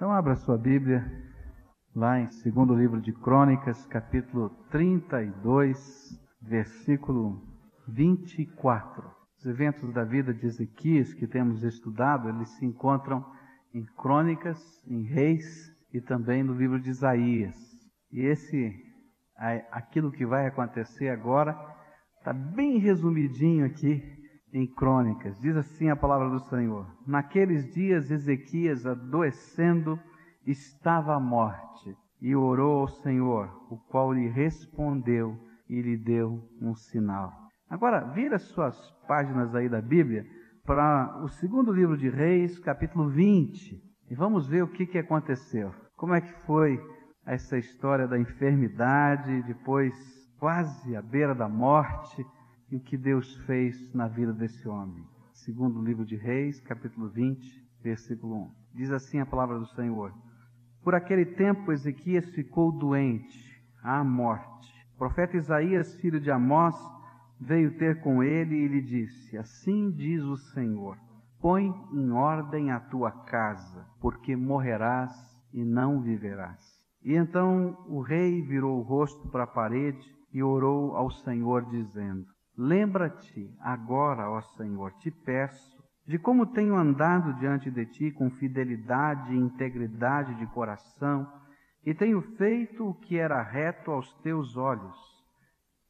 Então abra sua Bíblia lá em segundo livro de Crônicas, capítulo 32, versículo 24. Os eventos da vida de Ezequias que temos estudado, eles se encontram em Crônicas, em Reis e também no livro de Isaías. E esse aquilo que vai acontecer agora está bem resumidinho aqui em Crônicas. Diz assim a palavra do Senhor: Naqueles dias, Ezequias, adoecendo, estava à morte e orou ao Senhor, o qual lhe respondeu e lhe deu um sinal. Agora, vira suas páginas aí da Bíblia para o segundo livro de Reis, capítulo 20, e vamos ver o que, que aconteceu. Como é que foi essa história da enfermidade, depois quase à beira da morte e o que Deus fez na vida desse homem. Segundo o livro de Reis, capítulo 20, versículo 1. Diz assim a palavra do Senhor: Por aquele tempo Ezequias ficou doente, à morte. O profeta Isaías, filho de Amós, veio ter com ele e lhe disse: Assim diz o Senhor: Põe em ordem a tua casa, porque morrerás e não viverás. E então o rei virou o rosto para a parede e orou ao Senhor, dizendo: Lembra-te agora, ó Senhor, te peço, de como tenho andado diante de ti com fidelidade e integridade de coração, e tenho feito o que era reto aos teus olhos.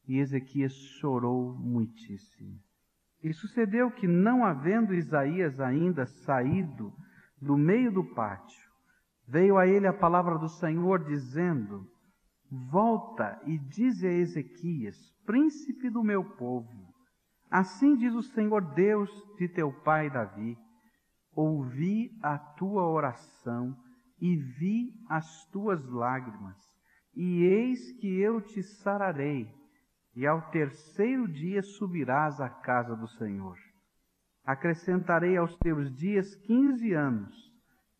E Ezequias chorou muitíssimo. E sucedeu que, não havendo Isaías ainda saído do meio do pátio, veio a ele a palavra do Senhor, dizendo: Volta e dize a Ezequias, príncipe do meu povo: Assim diz o Senhor Deus de teu pai Davi: Ouvi a tua oração e vi as tuas lágrimas, e eis que eu te sararei, e ao terceiro dia subirás à casa do Senhor. Acrescentarei aos teus dias quinze anos,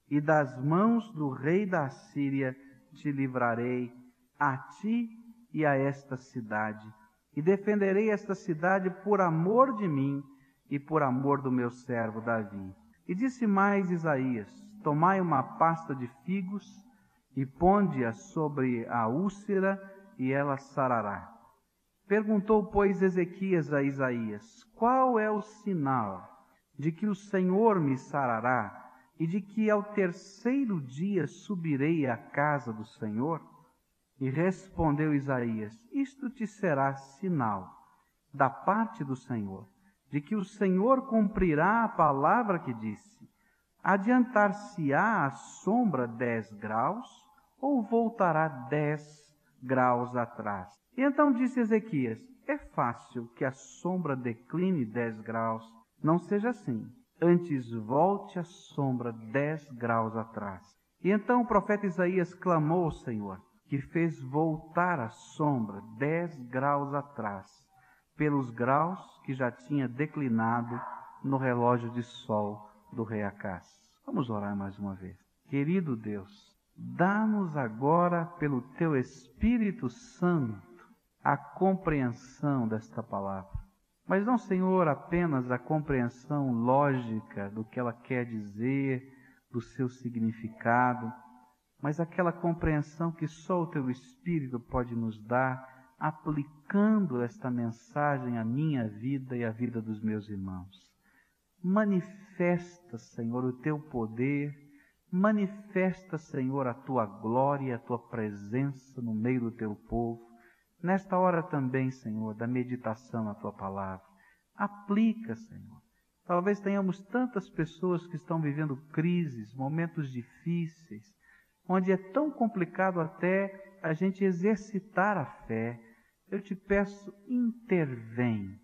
e das mãos do rei da Síria te livrarei a ti e a esta cidade, e defenderei esta cidade por amor de mim e por amor do meu servo Davi. E disse mais Isaías: Tomai uma pasta de figos e ponde-a sobre a úlcera, e ela sarará. Perguntou, pois, Ezequias a Isaías: Qual é o sinal de que o Senhor me sarará e de que ao terceiro dia subirei à casa do Senhor? E respondeu Isaías: Isto te será sinal da parte do Senhor, de que o Senhor cumprirá a palavra que disse: Adiantar-se-á a sombra dez graus, ou voltará dez graus atrás? E então disse Ezequias: É fácil que a sombra decline dez graus. Não seja assim. Antes volte a sombra dez graus atrás. E então o profeta Isaías clamou ao Senhor que fez voltar a sombra dez graus atrás, pelos graus que já tinha declinado no relógio de sol do rei Acás. Vamos orar mais uma vez. Querido Deus, dá-nos agora, pelo teu Espírito Santo, a compreensão desta palavra. Mas não, Senhor, apenas a compreensão lógica do que ela quer dizer, do seu significado, mas aquela compreensão que só o teu Espírito pode nos dar, aplicando esta mensagem à minha vida e à vida dos meus irmãos. Manifesta, Senhor, o teu poder, manifesta, Senhor, a tua glória e a tua presença no meio do teu povo. Nesta hora também, Senhor, da meditação na tua palavra. Aplica, Senhor. Talvez tenhamos tantas pessoas que estão vivendo crises, momentos difíceis, onde é tão complicado até a gente exercitar a fé, eu te peço, intervém.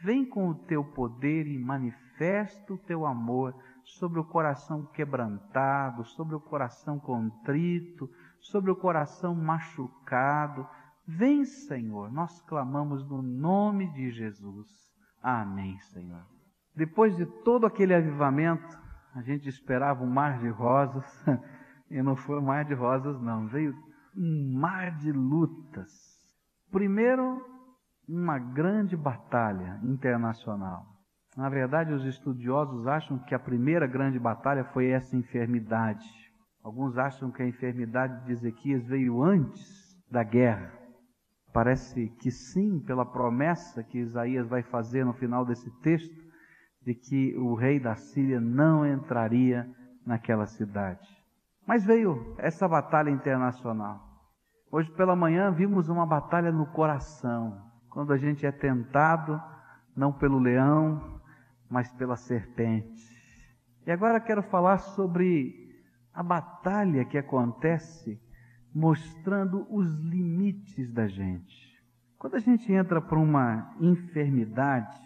Vem com o teu poder e manifesta o teu amor sobre o coração quebrantado, sobre o coração contrito, sobre o coração machucado. Vem, Senhor, nós clamamos no nome de Jesus. Amém, Senhor. Depois de todo aquele avivamento, a gente esperava um mar de rosas. E não foi um mar de rosas, não. Veio um mar de lutas. Primeiro, uma grande batalha internacional. Na verdade, os estudiosos acham que a primeira grande batalha foi essa enfermidade. Alguns acham que a enfermidade de Ezequias veio antes da guerra. Parece que sim, pela promessa que Isaías vai fazer no final desse texto, de que o rei da Síria não entraria naquela cidade. Mas veio essa batalha internacional. Hoje pela manhã vimos uma batalha no coração, quando a gente é tentado não pelo leão, mas pela serpente. E agora quero falar sobre a batalha que acontece mostrando os limites da gente. Quando a gente entra para uma enfermidade,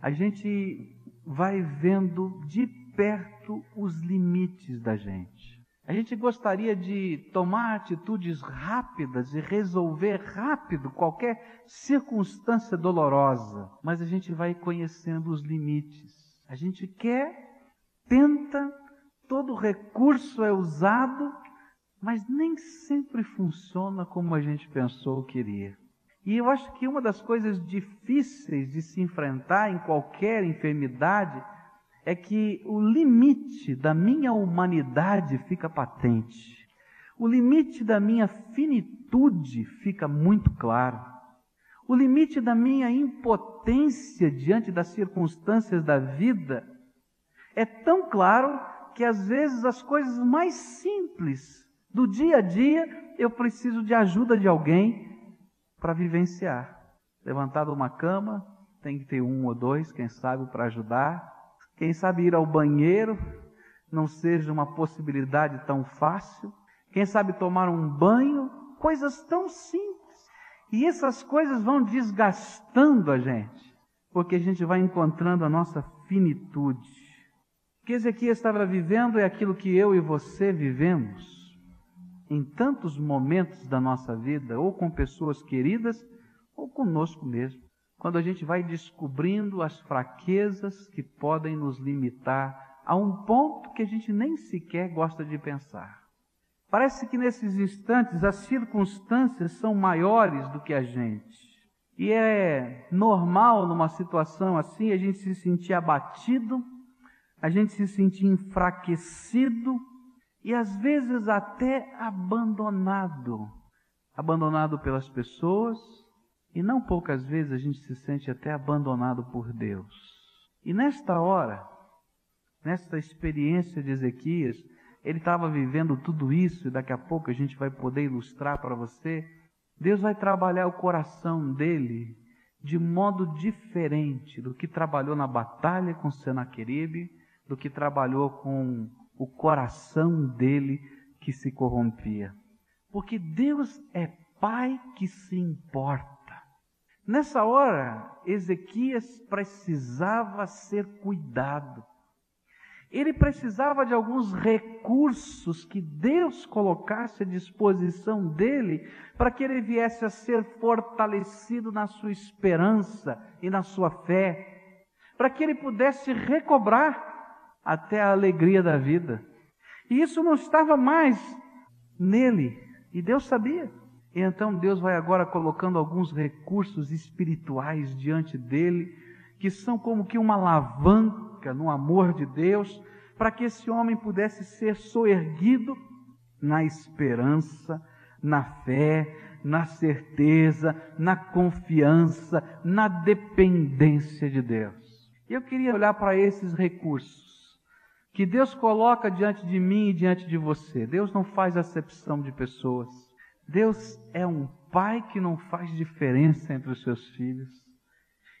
a gente vai vendo de perto os limites da gente. A gente gostaria de tomar atitudes rápidas e resolver rápido qualquer circunstância dolorosa, mas a gente vai conhecendo os limites. A gente quer, tenta, todo recurso é usado, mas nem sempre funciona como a gente pensou ou queria. E eu acho que uma das coisas difíceis de se enfrentar em qualquer enfermidade é que o limite da minha humanidade fica patente. O limite da minha finitude fica muito claro. O limite da minha impotência diante das circunstâncias da vida é tão claro que às vezes as coisas mais simples do dia a dia eu preciso de ajuda de alguém para vivenciar. Levantar de uma cama, tem que ter um ou dois, quem sabe, para ajudar. Quem sabe ir ao banheiro não seja uma possibilidade tão fácil. Quem sabe tomar um banho, coisas tão simples. E essas coisas vão desgastando a gente, porque a gente vai encontrando a nossa finitude. O que Ezequiel estava vivendo é aquilo que eu e você vivemos em tantos momentos da nossa vida, ou com pessoas queridas, ou conosco mesmo. Quando a gente vai descobrindo as fraquezas que podem nos limitar a um ponto que a gente nem sequer gosta de pensar. Parece que nesses instantes as circunstâncias são maiores do que a gente. E é normal numa situação assim a gente se sentir abatido, a gente se sentir enfraquecido, e às vezes até abandonado abandonado pelas pessoas e não poucas vezes a gente se sente até abandonado por Deus. E nesta hora, nesta experiência de Ezequias, ele estava vivendo tudo isso e daqui a pouco a gente vai poder ilustrar para você. Deus vai trabalhar o coração dele de modo diferente do que trabalhou na batalha com Senaqueribe, do que trabalhou com o coração dele que se corrompia. Porque Deus é Pai que se importa. Nessa hora, Ezequias precisava ser cuidado. Ele precisava de alguns recursos que Deus colocasse à disposição dele para que ele viesse a ser fortalecido na sua esperança e na sua fé, para que ele pudesse recobrar até a alegria da vida. E isso não estava mais nele, e Deus sabia. E então Deus vai agora colocando alguns recursos espirituais diante dele, que são como que uma alavanca no amor de Deus, para que esse homem pudesse ser soerguido na esperança, na fé, na certeza, na confiança, na dependência de Deus. Eu queria olhar para esses recursos que Deus coloca diante de mim e diante de você. Deus não faz acepção de pessoas. Deus é um pai que não faz diferença entre os seus filhos.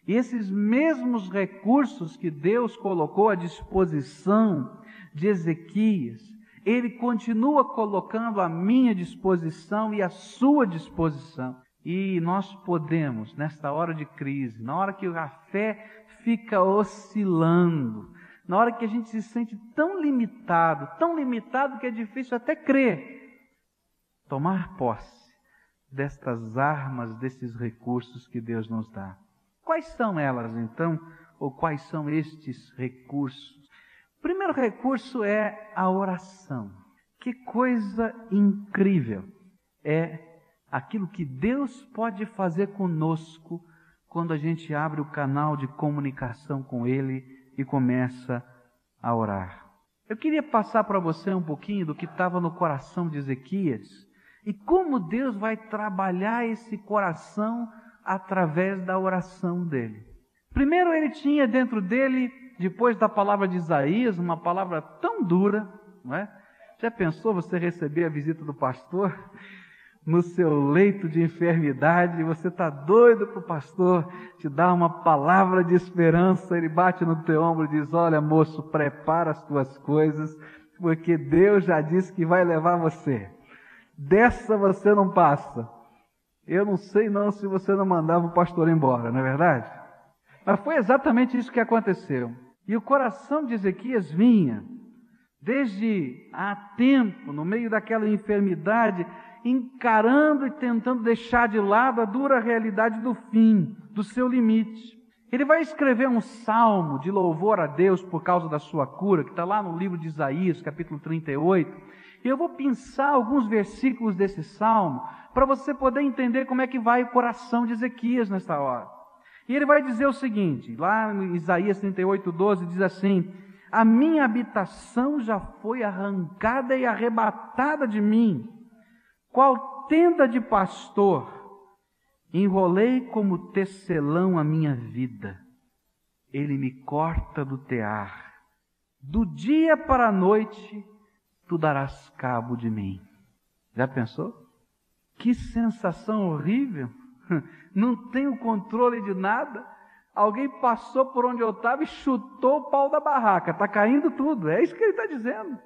E esses mesmos recursos que Deus colocou à disposição de Ezequias, ele continua colocando à minha disposição e à sua disposição. E nós podemos, nesta hora de crise, na hora que a fé fica oscilando, na hora que a gente se sente tão limitado, tão limitado que é difícil até crer, tomar posse destas armas, desses recursos que Deus nos dá. Quais são elas então, ou quais são estes recursos? O primeiro recurso é a oração. Que coisa incrível é aquilo que Deus pode fazer conosco quando a gente abre o canal de comunicação com Ele e começa a orar. Eu queria passar para você um pouquinho do que estava no coração de Ezequias e como Deus vai trabalhar esse coração através da oração dele. Primeiro, ele tinha dentro dele, depois da palavra de Isaías, uma palavra tão dura, não é? Já pensou você receber a visita do pastor no seu leito de enfermidade você está doido para o pastor te dar uma palavra de esperança? Ele bate no teu ombro e diz: Olha, moço, prepara as tuas coisas, porque Deus já disse que vai levar você. Dessa você não passa. Eu não sei não se você não mandava o pastor embora, não é verdade? Mas foi exatamente isso que aconteceu. E o coração de Ezequias vinha, desde há tempo, no meio daquela enfermidade, encarando e tentando deixar de lado a dura realidade do fim, do seu limite. Ele vai escrever um salmo de louvor a Deus por causa da sua cura, que está lá no livro de Isaías, capítulo 38. Eu vou pensar alguns versículos desse salmo para você poder entender como é que vai o coração de Ezequias nesta hora. E ele vai dizer o seguinte, lá em Isaías 38, 12, diz assim: A minha habitação já foi arrancada e arrebatada de mim, qual tenda de pastor, enrolei como tecelão a minha vida. Ele me corta do tear. Do dia para a noite, tu darás cabo de mim. Já pensou? Que sensação horrível! não tenho controle de nada. Alguém passou por onde eu estava e chutou o pau da barraca, está caindo tudo. É isso que ele está dizendo.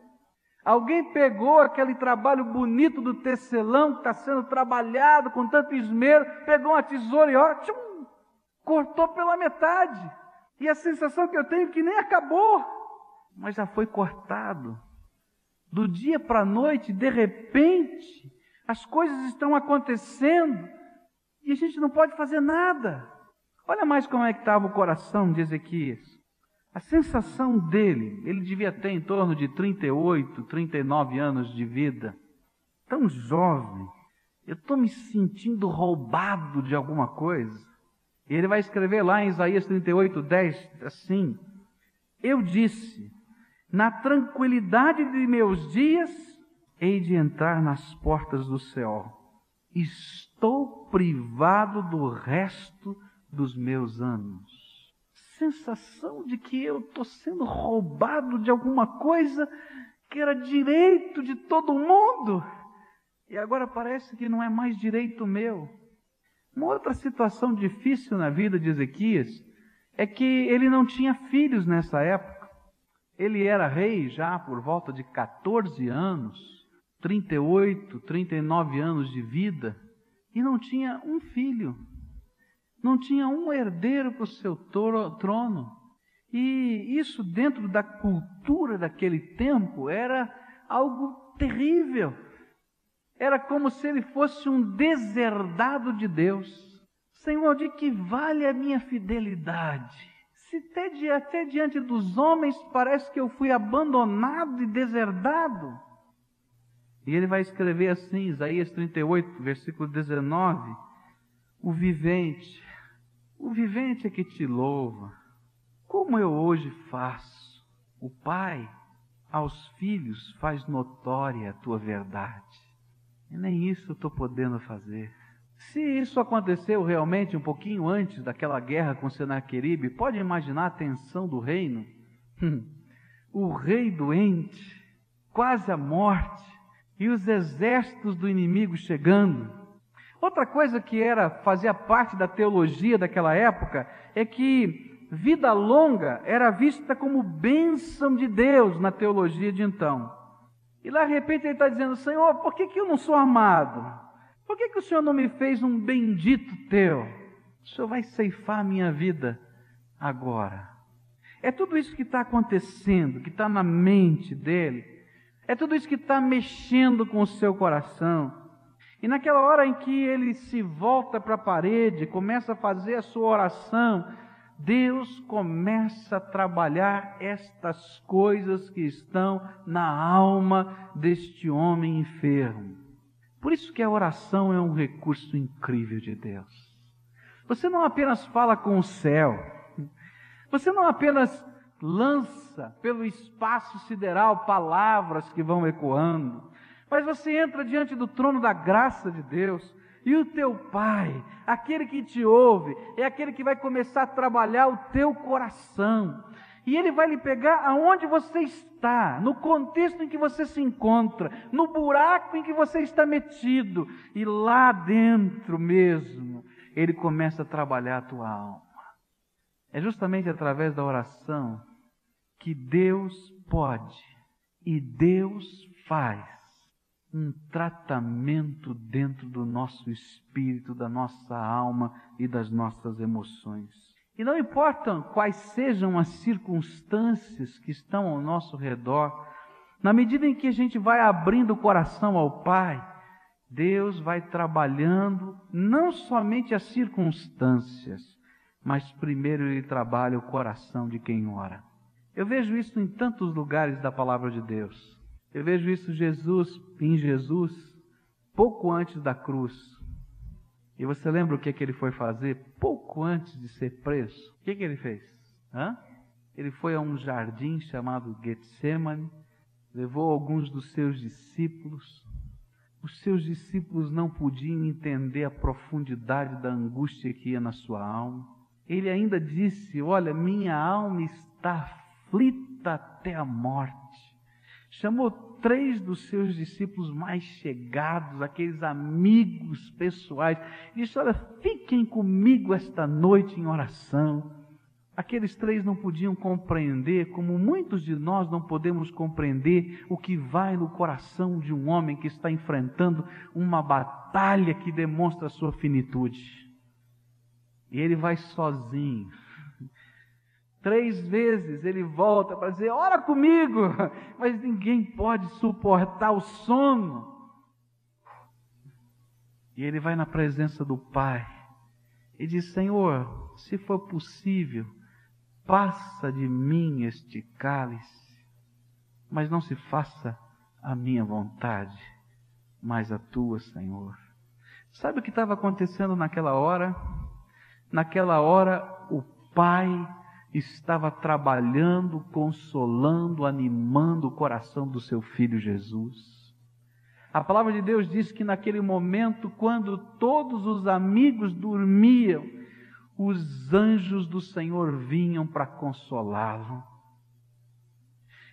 Alguém pegou aquele trabalho bonito do tecelão que está sendo trabalhado com tanto esmero, pegou uma tesoura e ó, tchum, cortou pela metade. E a sensação que eu tenho é que nem acabou, mas já foi cortado. Do dia para a noite, de repente, as coisas estão acontecendo e a gente não pode fazer nada. Olha mais como é que estava o coração de Ezequias. A sensação dele, ele devia ter em torno de 38, 39 anos de vida. Tão jovem. Eu estou me sentindo roubado de alguma coisa. E ele vai escrever lá em Isaías 38, 10, assim: Eu disse, na tranquilidade de meus dias, hei de entrar nas portas do céu estou privado do resto dos meus anos. Sensação de que eu estou sendo roubado de alguma coisa que era direito de todo mundo e agora parece que não é mais direito meu. Uma outra situação difícil na vida de Ezequias é que ele não tinha filhos nessa época. Ele era rei já por volta de 14 anos 38, 39 anos de vida e não tinha um filho, não tinha um herdeiro para o seu trono. E isso, dentro da cultura daquele tempo, era algo terrível. Era como se ele fosse um deserdado de Deus. Senhor, de que vale a minha fidelidade? Se até, até diante dos homens parece que eu fui abandonado e deserdado. E ele vai escrever assim, Isaías 38, versículo 19: O vivente, o vivente é que te louva, como eu hoje faço. O Pai aos filhos faz notória a tua verdade. E nem isso eu estou podendo fazer. Se isso aconteceu realmente um pouquinho antes daquela guerra com Senaqueribe, pode imaginar a tensão do reino? o rei doente, quase à morte, e os exércitos do inimigo chegando. Outra coisa que era fazia parte da teologia daquela época é que vida longa era vista como bênção de Deus na teologia de então. E lá de repente ele está dizendo: Senhor, por que, que eu não sou amado? Por que, que o Senhor não me fez um bendito teu? O Senhor vai ceifar a minha vida agora. É tudo isso que está acontecendo, que está na mente dele. É tudo isso que está mexendo com o seu coração. E naquela hora em que ele se volta para a parede, começa a fazer a sua oração, Deus começa a trabalhar estas coisas que estão na alma deste homem enfermo. Por isso que a oração é um recurso incrível de Deus. Você não apenas fala com o céu, você não apenas lança pelo espaço sideral palavras que vão ecoando. Mas você entra diante do trono da graça de Deus, e o teu Pai, aquele que te ouve, é aquele que vai começar a trabalhar o teu coração. E ele vai lhe pegar aonde você está, no contexto em que você se encontra, no buraco em que você está metido, e lá dentro mesmo, ele começa a trabalhar a tua alma. É justamente através da oração que Deus pode e Deus faz um tratamento dentro do nosso espírito, da nossa alma e das nossas emoções. E não importam quais sejam as circunstâncias que estão ao nosso redor, na medida em que a gente vai abrindo o coração ao Pai, Deus vai trabalhando não somente as circunstâncias, mas primeiro Ele trabalha o coração de quem ora. Eu vejo isso em tantos lugares da palavra de Deus. Eu vejo isso Jesus, em Jesus, pouco antes da cruz. E você lembra o que, que ele foi fazer pouco antes de ser preso? O que, que ele fez? Hã? Ele foi a um jardim chamado Getsemane, levou alguns dos seus discípulos. Os seus discípulos não podiam entender a profundidade da angústia que ia na sua alma. Ele ainda disse: Olha, minha alma está aflita até a morte. Chamou três dos seus discípulos mais chegados, aqueles amigos pessoais, e disse: Olha, fiquem comigo esta noite em oração. Aqueles três não podiam compreender, como muitos de nós não podemos compreender, o que vai no coração de um homem que está enfrentando uma batalha que demonstra a sua finitude. E ele vai sozinho, Três vezes ele volta para dizer: Ora comigo, mas ninguém pode suportar o sono. E ele vai na presença do Pai e diz: Senhor, se for possível, passa de mim este cálice, mas não se faça a minha vontade, mas a tua, Senhor. Sabe o que estava acontecendo naquela hora? Naquela hora, o Pai estava trabalhando, consolando, animando o coração do seu filho Jesus. A palavra de Deus diz que naquele momento, quando todos os amigos dormiam, os anjos do Senhor vinham para consolá-lo.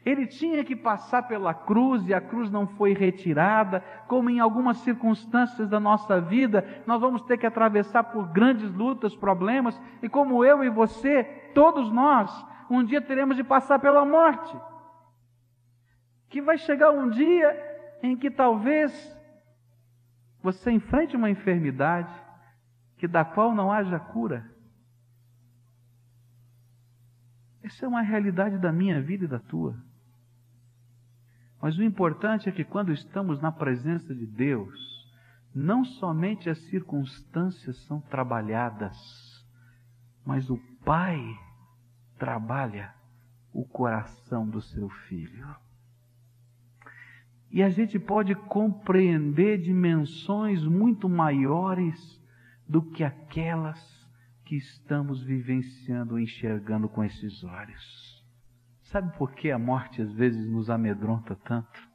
Ele tinha que passar pela cruz e a cruz não foi retirada, como em algumas circunstâncias da nossa vida, nós vamos ter que atravessar por grandes lutas, problemas, e como eu e você, todos nós, um dia teremos de passar pela morte. Que vai chegar um dia em que talvez você enfrente uma enfermidade que da qual não haja cura. Essa é uma realidade da minha vida e da tua. Mas o importante é que quando estamos na presença de Deus, não somente as circunstâncias são trabalhadas, mas o Pai trabalha o coração do seu filho. E a gente pode compreender dimensões muito maiores do que aquelas que estamos vivenciando, enxergando com esses olhos. Sabe por que a morte às vezes nos amedronta tanto?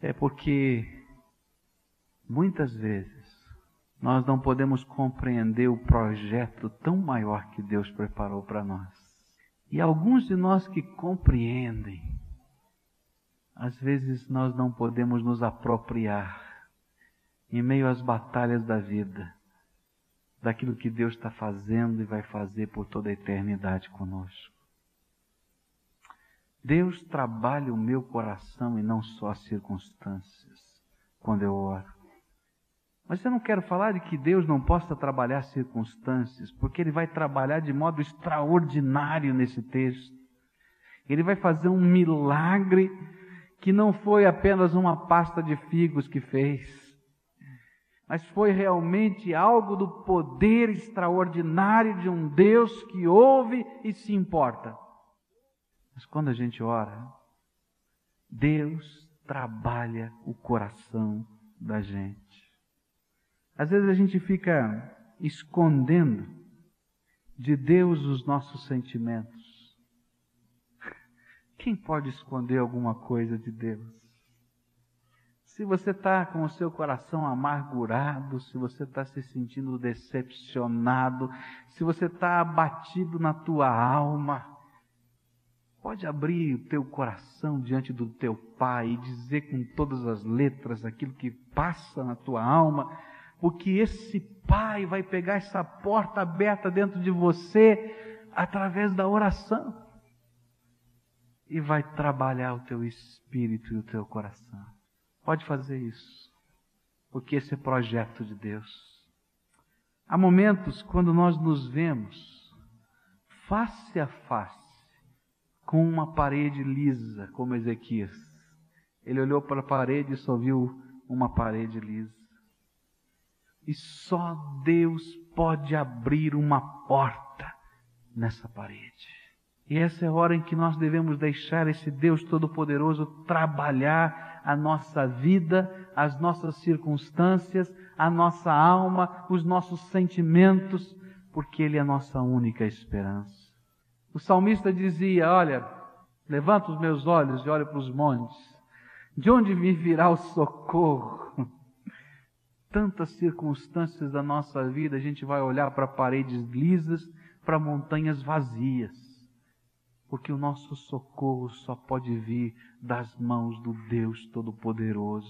É porque muitas vezes nós não podemos compreender o projeto tão maior que Deus preparou para nós. E alguns de nós que compreendem, às vezes nós não podemos nos apropriar em meio às batalhas da vida daquilo que Deus está fazendo e vai fazer por toda a eternidade conosco. Deus trabalha o meu coração e não só as circunstâncias quando eu oro. Mas eu não quero falar de que Deus não possa trabalhar circunstâncias, porque Ele vai trabalhar de modo extraordinário nesse texto. Ele vai fazer um milagre que não foi apenas uma pasta de figos que fez mas foi realmente algo do poder extraordinário de um Deus que ouve e se importa. Mas quando a gente ora, Deus trabalha o coração da gente. Às vezes a gente fica escondendo de Deus os nossos sentimentos. Quem pode esconder alguma coisa de Deus? Se você está com o seu coração amargurado, se você está se sentindo decepcionado, se você está abatido na tua alma, pode abrir o teu coração diante do teu Pai e dizer com todas as letras aquilo que passa na tua alma, porque esse Pai vai pegar essa porta aberta dentro de você através da oração e vai trabalhar o teu espírito e o teu coração. Pode fazer isso, porque esse é projeto de Deus. Há momentos quando nós nos vemos face a face com uma parede lisa, como Ezequias. Ele olhou para a parede e só viu uma parede lisa. E só Deus pode abrir uma porta nessa parede. E essa é a hora em que nós devemos deixar esse Deus Todo-Poderoso trabalhar a nossa vida, as nossas circunstâncias, a nossa alma, os nossos sentimentos, porque Ele é a nossa única esperança. O salmista dizia: Olha, levanto os meus olhos e olho para os montes, de onde me virá o socorro? Tantas circunstâncias da nossa vida, a gente vai olhar para paredes lisas, para montanhas vazias porque o nosso socorro só pode vir das mãos do Deus Todo-Poderoso.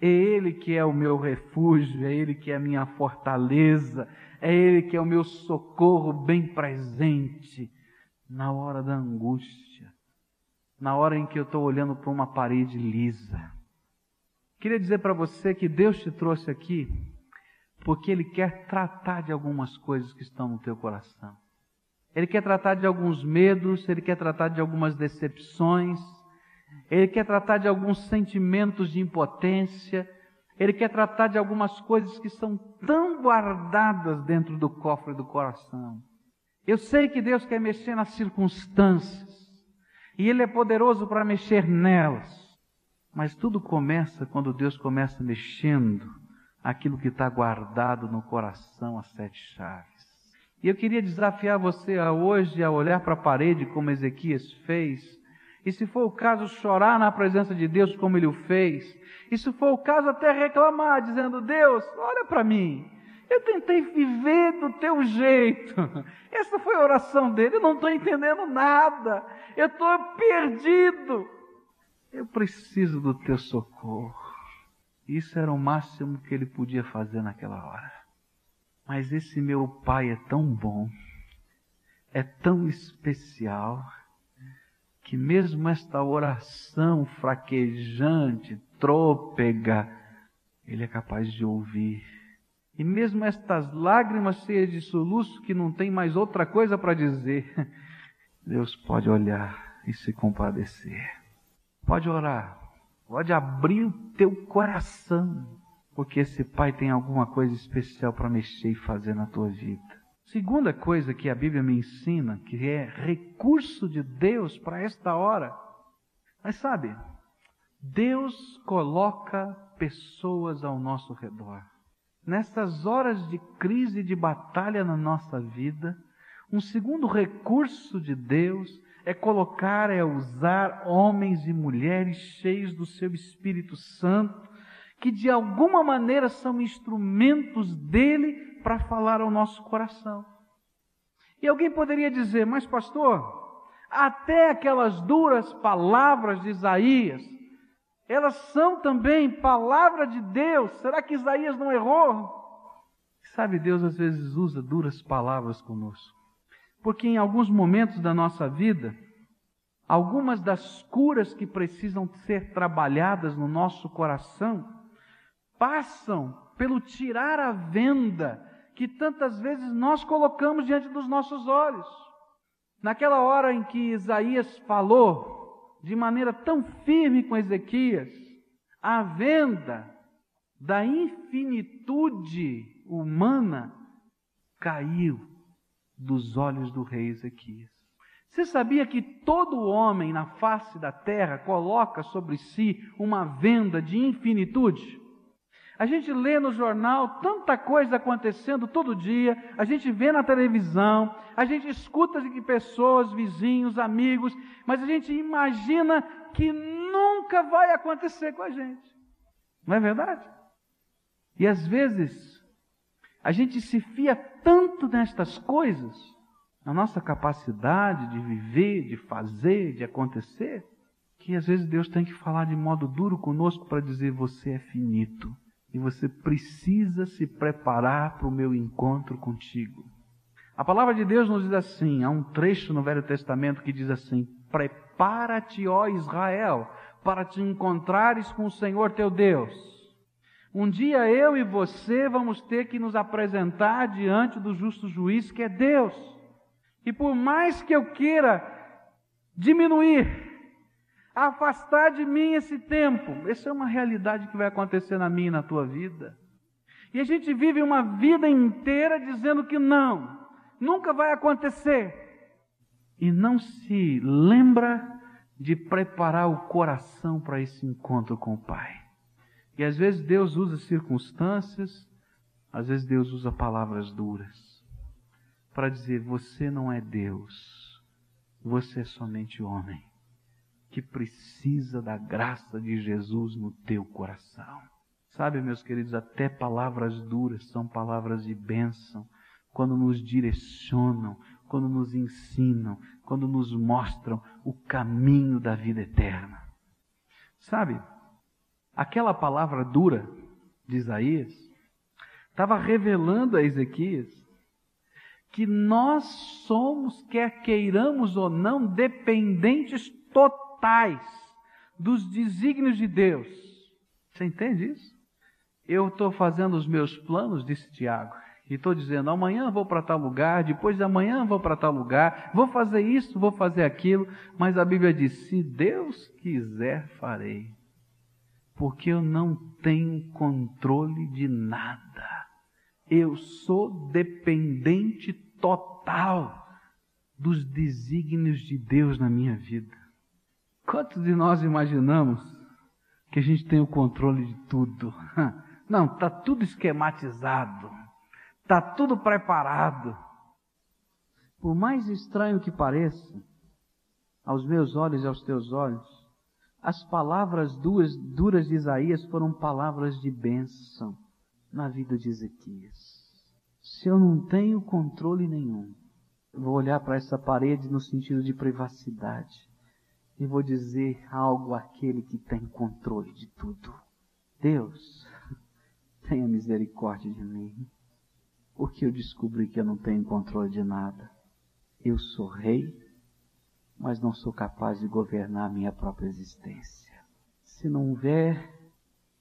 É Ele que é o meu refúgio, é Ele que é a minha fortaleza, é Ele que é o meu socorro bem presente na hora da angústia, na hora em que eu estou olhando para uma parede lisa. Queria dizer para você que Deus te trouxe aqui porque Ele quer tratar de algumas coisas que estão no teu coração. Ele quer tratar de alguns medos, ele quer tratar de algumas decepções, ele quer tratar de alguns sentimentos de impotência, ele quer tratar de algumas coisas que são tão guardadas dentro do cofre do coração. Eu sei que Deus quer mexer nas circunstâncias, e Ele é poderoso para mexer nelas, mas tudo começa quando Deus começa mexendo aquilo que está guardado no coração a sete chaves. E eu queria desafiar você a hoje a olhar para a parede como Ezequias fez. E se for o caso, chorar na presença de Deus como ele o fez. E se for o caso, até reclamar, dizendo: Deus, olha para mim. Eu tentei viver do teu jeito. Essa foi a oração dele. Eu não estou entendendo nada. Eu estou perdido. Eu preciso do teu socorro. Isso era o máximo que ele podia fazer naquela hora. Mas esse meu pai é tão bom, é tão especial, que mesmo esta oração fraquejante, trôpega, ele é capaz de ouvir. E mesmo estas lágrimas cheias de soluço que não tem mais outra coisa para dizer, Deus pode olhar e se compadecer. Pode orar, pode abrir o teu coração porque esse pai tem alguma coisa especial para mexer e fazer na tua vida. Segunda coisa que a Bíblia me ensina, que é recurso de Deus para esta hora. Mas sabe, Deus coloca pessoas ao nosso redor. Nessas horas de crise e de batalha na nossa vida, um segundo recurso de Deus é colocar, é usar homens e mulheres cheios do seu Espírito Santo que de alguma maneira são instrumentos dele para falar ao nosso coração. E alguém poderia dizer, mas pastor, até aquelas duras palavras de Isaías, elas são também palavra de Deus. Será que Isaías não errou? Sabe, Deus às vezes usa duras palavras conosco. Porque em alguns momentos da nossa vida, algumas das curas que precisam ser trabalhadas no nosso coração, passam pelo tirar a venda que tantas vezes nós colocamos diante dos nossos olhos. Naquela hora em que Isaías falou de maneira tão firme com Ezequias, a venda da infinitude humana caiu dos olhos do rei Ezequias. Você sabia que todo homem na face da terra coloca sobre si uma venda de infinitude? A gente lê no jornal tanta coisa acontecendo todo dia, a gente vê na televisão, a gente escuta de pessoas, vizinhos, amigos, mas a gente imagina que nunca vai acontecer com a gente. Não é verdade? E às vezes a gente se fia tanto nestas coisas, na nossa capacidade de viver, de fazer, de acontecer, que às vezes Deus tem que falar de modo duro conosco para dizer: você é finito e você precisa se preparar para o meu encontro contigo. A palavra de Deus nos diz assim: há um trecho no Velho Testamento que diz assim: Prepara-te, ó Israel, para te encontrares com o Senhor teu Deus. Um dia eu e você vamos ter que nos apresentar diante do justo juiz que é Deus. E por mais que eu queira diminuir afastar de mim esse tempo. Essa é uma realidade que vai acontecer na minha e na tua vida. E a gente vive uma vida inteira dizendo que não, nunca vai acontecer. E não se lembra de preparar o coração para esse encontro com o Pai. E às vezes Deus usa circunstâncias, às vezes Deus usa palavras duras para dizer: você não é Deus, você é somente homem que precisa da graça de Jesus no teu coração. Sabe, meus queridos, até palavras duras são palavras de bênção quando nos direcionam, quando nos ensinam, quando nos mostram o caminho da vida eterna. Sabe, aquela palavra dura de Isaías estava revelando a Ezequias que nós somos, quer queiramos ou não, dependentes totais dos desígnios de Deus. Você entende isso? Eu estou fazendo os meus planos, disse Tiago, e estou dizendo: amanhã vou para tal lugar, depois de amanhã vou para tal lugar, vou fazer isso, vou fazer aquilo, mas a Bíblia diz: se Deus quiser, farei, porque eu não tenho controle de nada, eu sou dependente total dos desígnios de Deus na minha vida. Quantos de nós imaginamos que a gente tem o controle de tudo? Não, está tudo esquematizado, está tudo preparado. Por mais estranho que pareça, aos meus olhos e aos teus olhos, as palavras duras, duras de Isaías foram palavras de bênção na vida de Ezequias. Se eu não tenho controle nenhum, vou olhar para essa parede no sentido de privacidade e vou dizer algo àquele que tem controle de tudo. Deus, tenha misericórdia de mim, porque eu descobri que eu não tenho controle de nada. Eu sou rei, mas não sou capaz de governar a minha própria existência. Se não houver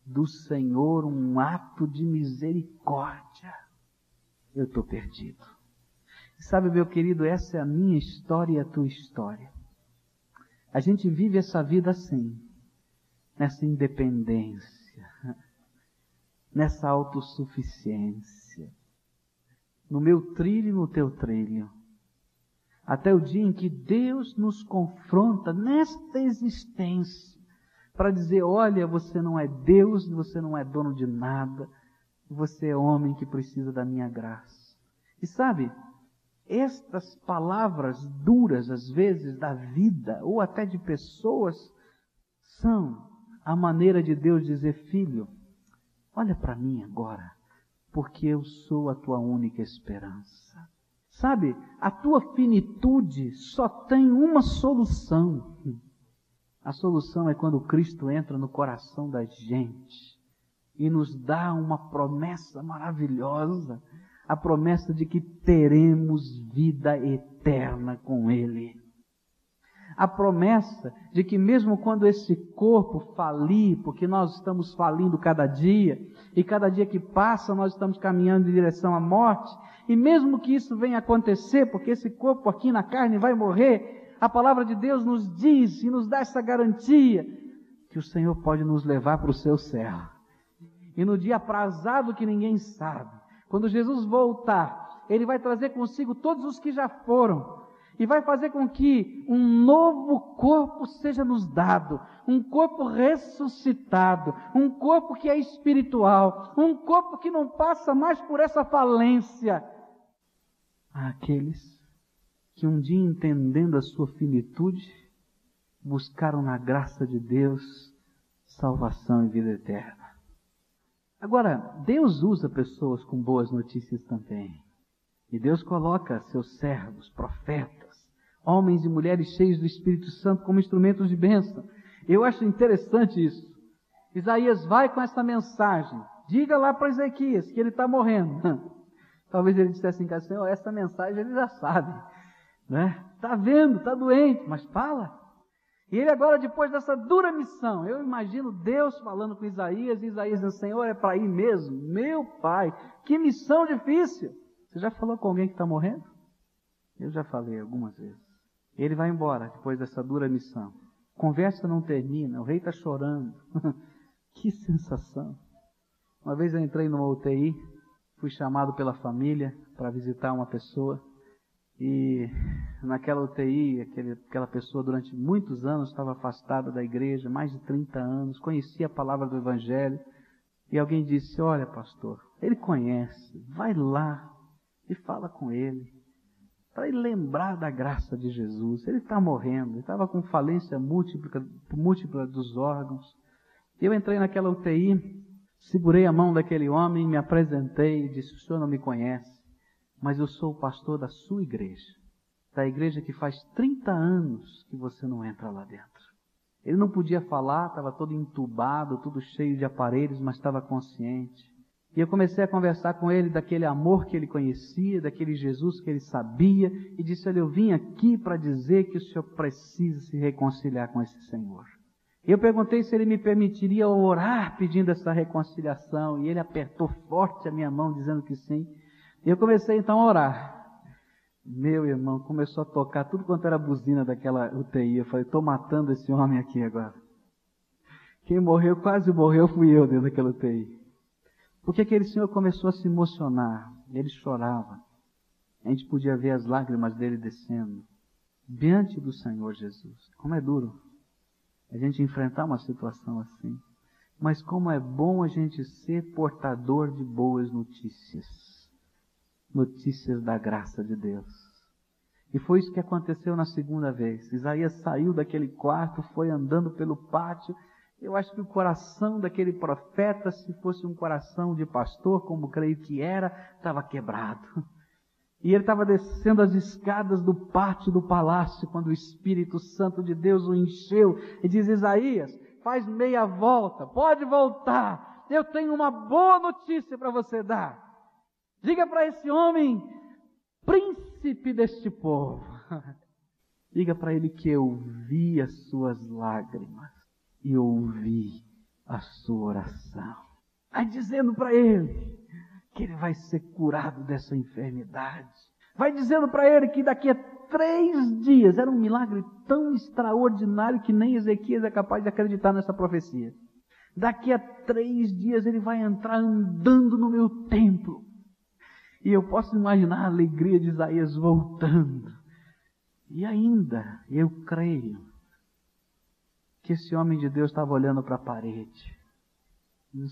do Senhor um ato de misericórdia, eu estou perdido. Sabe, meu querido, essa é a minha história e a tua história. A gente vive essa vida assim, nessa independência, nessa autossuficiência, no meu trilho e no teu trilho. Até o dia em que Deus nos confronta nesta existência para dizer: olha, você não é Deus, você não é dono de nada, você é homem que precisa da minha graça. E sabe, estas palavras duras, às vezes, da vida ou até de pessoas, são a maneira de Deus dizer: Filho, olha para mim agora, porque eu sou a tua única esperança. Sabe, a tua finitude só tem uma solução. A solução é quando Cristo entra no coração da gente e nos dá uma promessa maravilhosa a promessa de que teremos vida eterna com Ele. A promessa de que, mesmo quando esse corpo falir, porque nós estamos falindo cada dia, e cada dia que passa nós estamos caminhando em direção à morte, e mesmo que isso venha acontecer, porque esse corpo aqui na carne vai morrer, a palavra de Deus nos diz e nos dá essa garantia que o Senhor pode nos levar para o seu céu. E no dia aprazado que ninguém sabe, quando Jesus voltar, ele vai trazer consigo todos os que já foram. e vai fazer com que um novo corpo seja nos dado, um corpo ressuscitado, um corpo que é espiritual, um corpo que não passa mais por essa falência. Aqueles que um dia entendendo a sua finitude, buscaram na graça de Deus salvação e vida eterna. Agora, Deus usa pessoas com boas notícias também. E Deus coloca seus servos, profetas, homens e mulheres cheios do Espírito Santo como instrumentos de bênção. Eu acho interessante isso. Isaías vai com essa mensagem. Diga lá para Ezequias que ele está morrendo. Talvez ele dissesse em casa, Senhor, essa mensagem ele já sabe. Né? Tá vendo, está doente, mas fala. E ele agora, depois dessa dura missão, eu imagino Deus falando com Isaías, e Isaías dizendo, Senhor, é para ir mesmo? Meu pai, que missão difícil. Você já falou com alguém que está morrendo? Eu já falei algumas vezes. Ele vai embora depois dessa dura missão. Conversa não termina, o rei está chorando. que sensação. Uma vez eu entrei numa UTI, fui chamado pela família para visitar uma pessoa. E naquela UTI, aquele, aquela pessoa durante muitos anos estava afastada da igreja, mais de 30 anos, conhecia a palavra do Evangelho. E alguém disse: Olha, pastor, ele conhece, vai lá, e fala com ele, para ele lembrar da graça de Jesus. Ele está morrendo, ele estava com falência múltipla, múltipla dos órgãos. Eu entrei naquela UTI, segurei a mão daquele homem, me apresentei e disse: O senhor não me conhece, mas eu sou o pastor da sua igreja, da igreja que faz 30 anos que você não entra lá dentro. Ele não podia falar, estava todo entubado, tudo cheio de aparelhos, mas estava consciente. E eu comecei a conversar com ele daquele amor que ele conhecia, daquele Jesus que ele sabia, e disse: Olha, eu vim aqui para dizer que o senhor precisa se reconciliar com esse Senhor. Eu perguntei se ele me permitiria orar pedindo essa reconciliação, e ele apertou forte a minha mão, dizendo que sim. E eu comecei então a orar. Meu irmão, começou a tocar tudo quanto era buzina daquela UTI. Eu falei: estou matando esse homem aqui agora. Quem morreu, quase morreu, fui eu dentro daquela UTI. Porque aquele senhor começou a se emocionar, ele chorava. A gente podia ver as lágrimas dele descendo diante do Senhor Jesus. Como é duro a gente enfrentar uma situação assim. Mas como é bom a gente ser portador de boas notícias. Notícias da graça de Deus. E foi isso que aconteceu na segunda vez. Isaías saiu daquele quarto, foi andando pelo pátio eu acho que o coração daquele profeta, se fosse um coração de pastor, como creio que era, estava quebrado. E ele estava descendo as escadas do pátio do palácio quando o Espírito Santo de Deus o encheu e diz: Isaías, faz meia volta, pode voltar. Eu tenho uma boa notícia para você dar. Diga para esse homem, príncipe deste povo, diga para ele que eu vi as suas lágrimas e ouvi a sua oração. Vai dizendo para ele que ele vai ser curado dessa enfermidade. Vai dizendo para ele que daqui a três dias, era um milagre tão extraordinário que nem Ezequias é capaz de acreditar nessa profecia. Daqui a três dias ele vai entrar andando no meu templo. E eu posso imaginar a alegria de Isaías voltando. E ainda, eu creio, que esse homem de Deus estava olhando para a parede.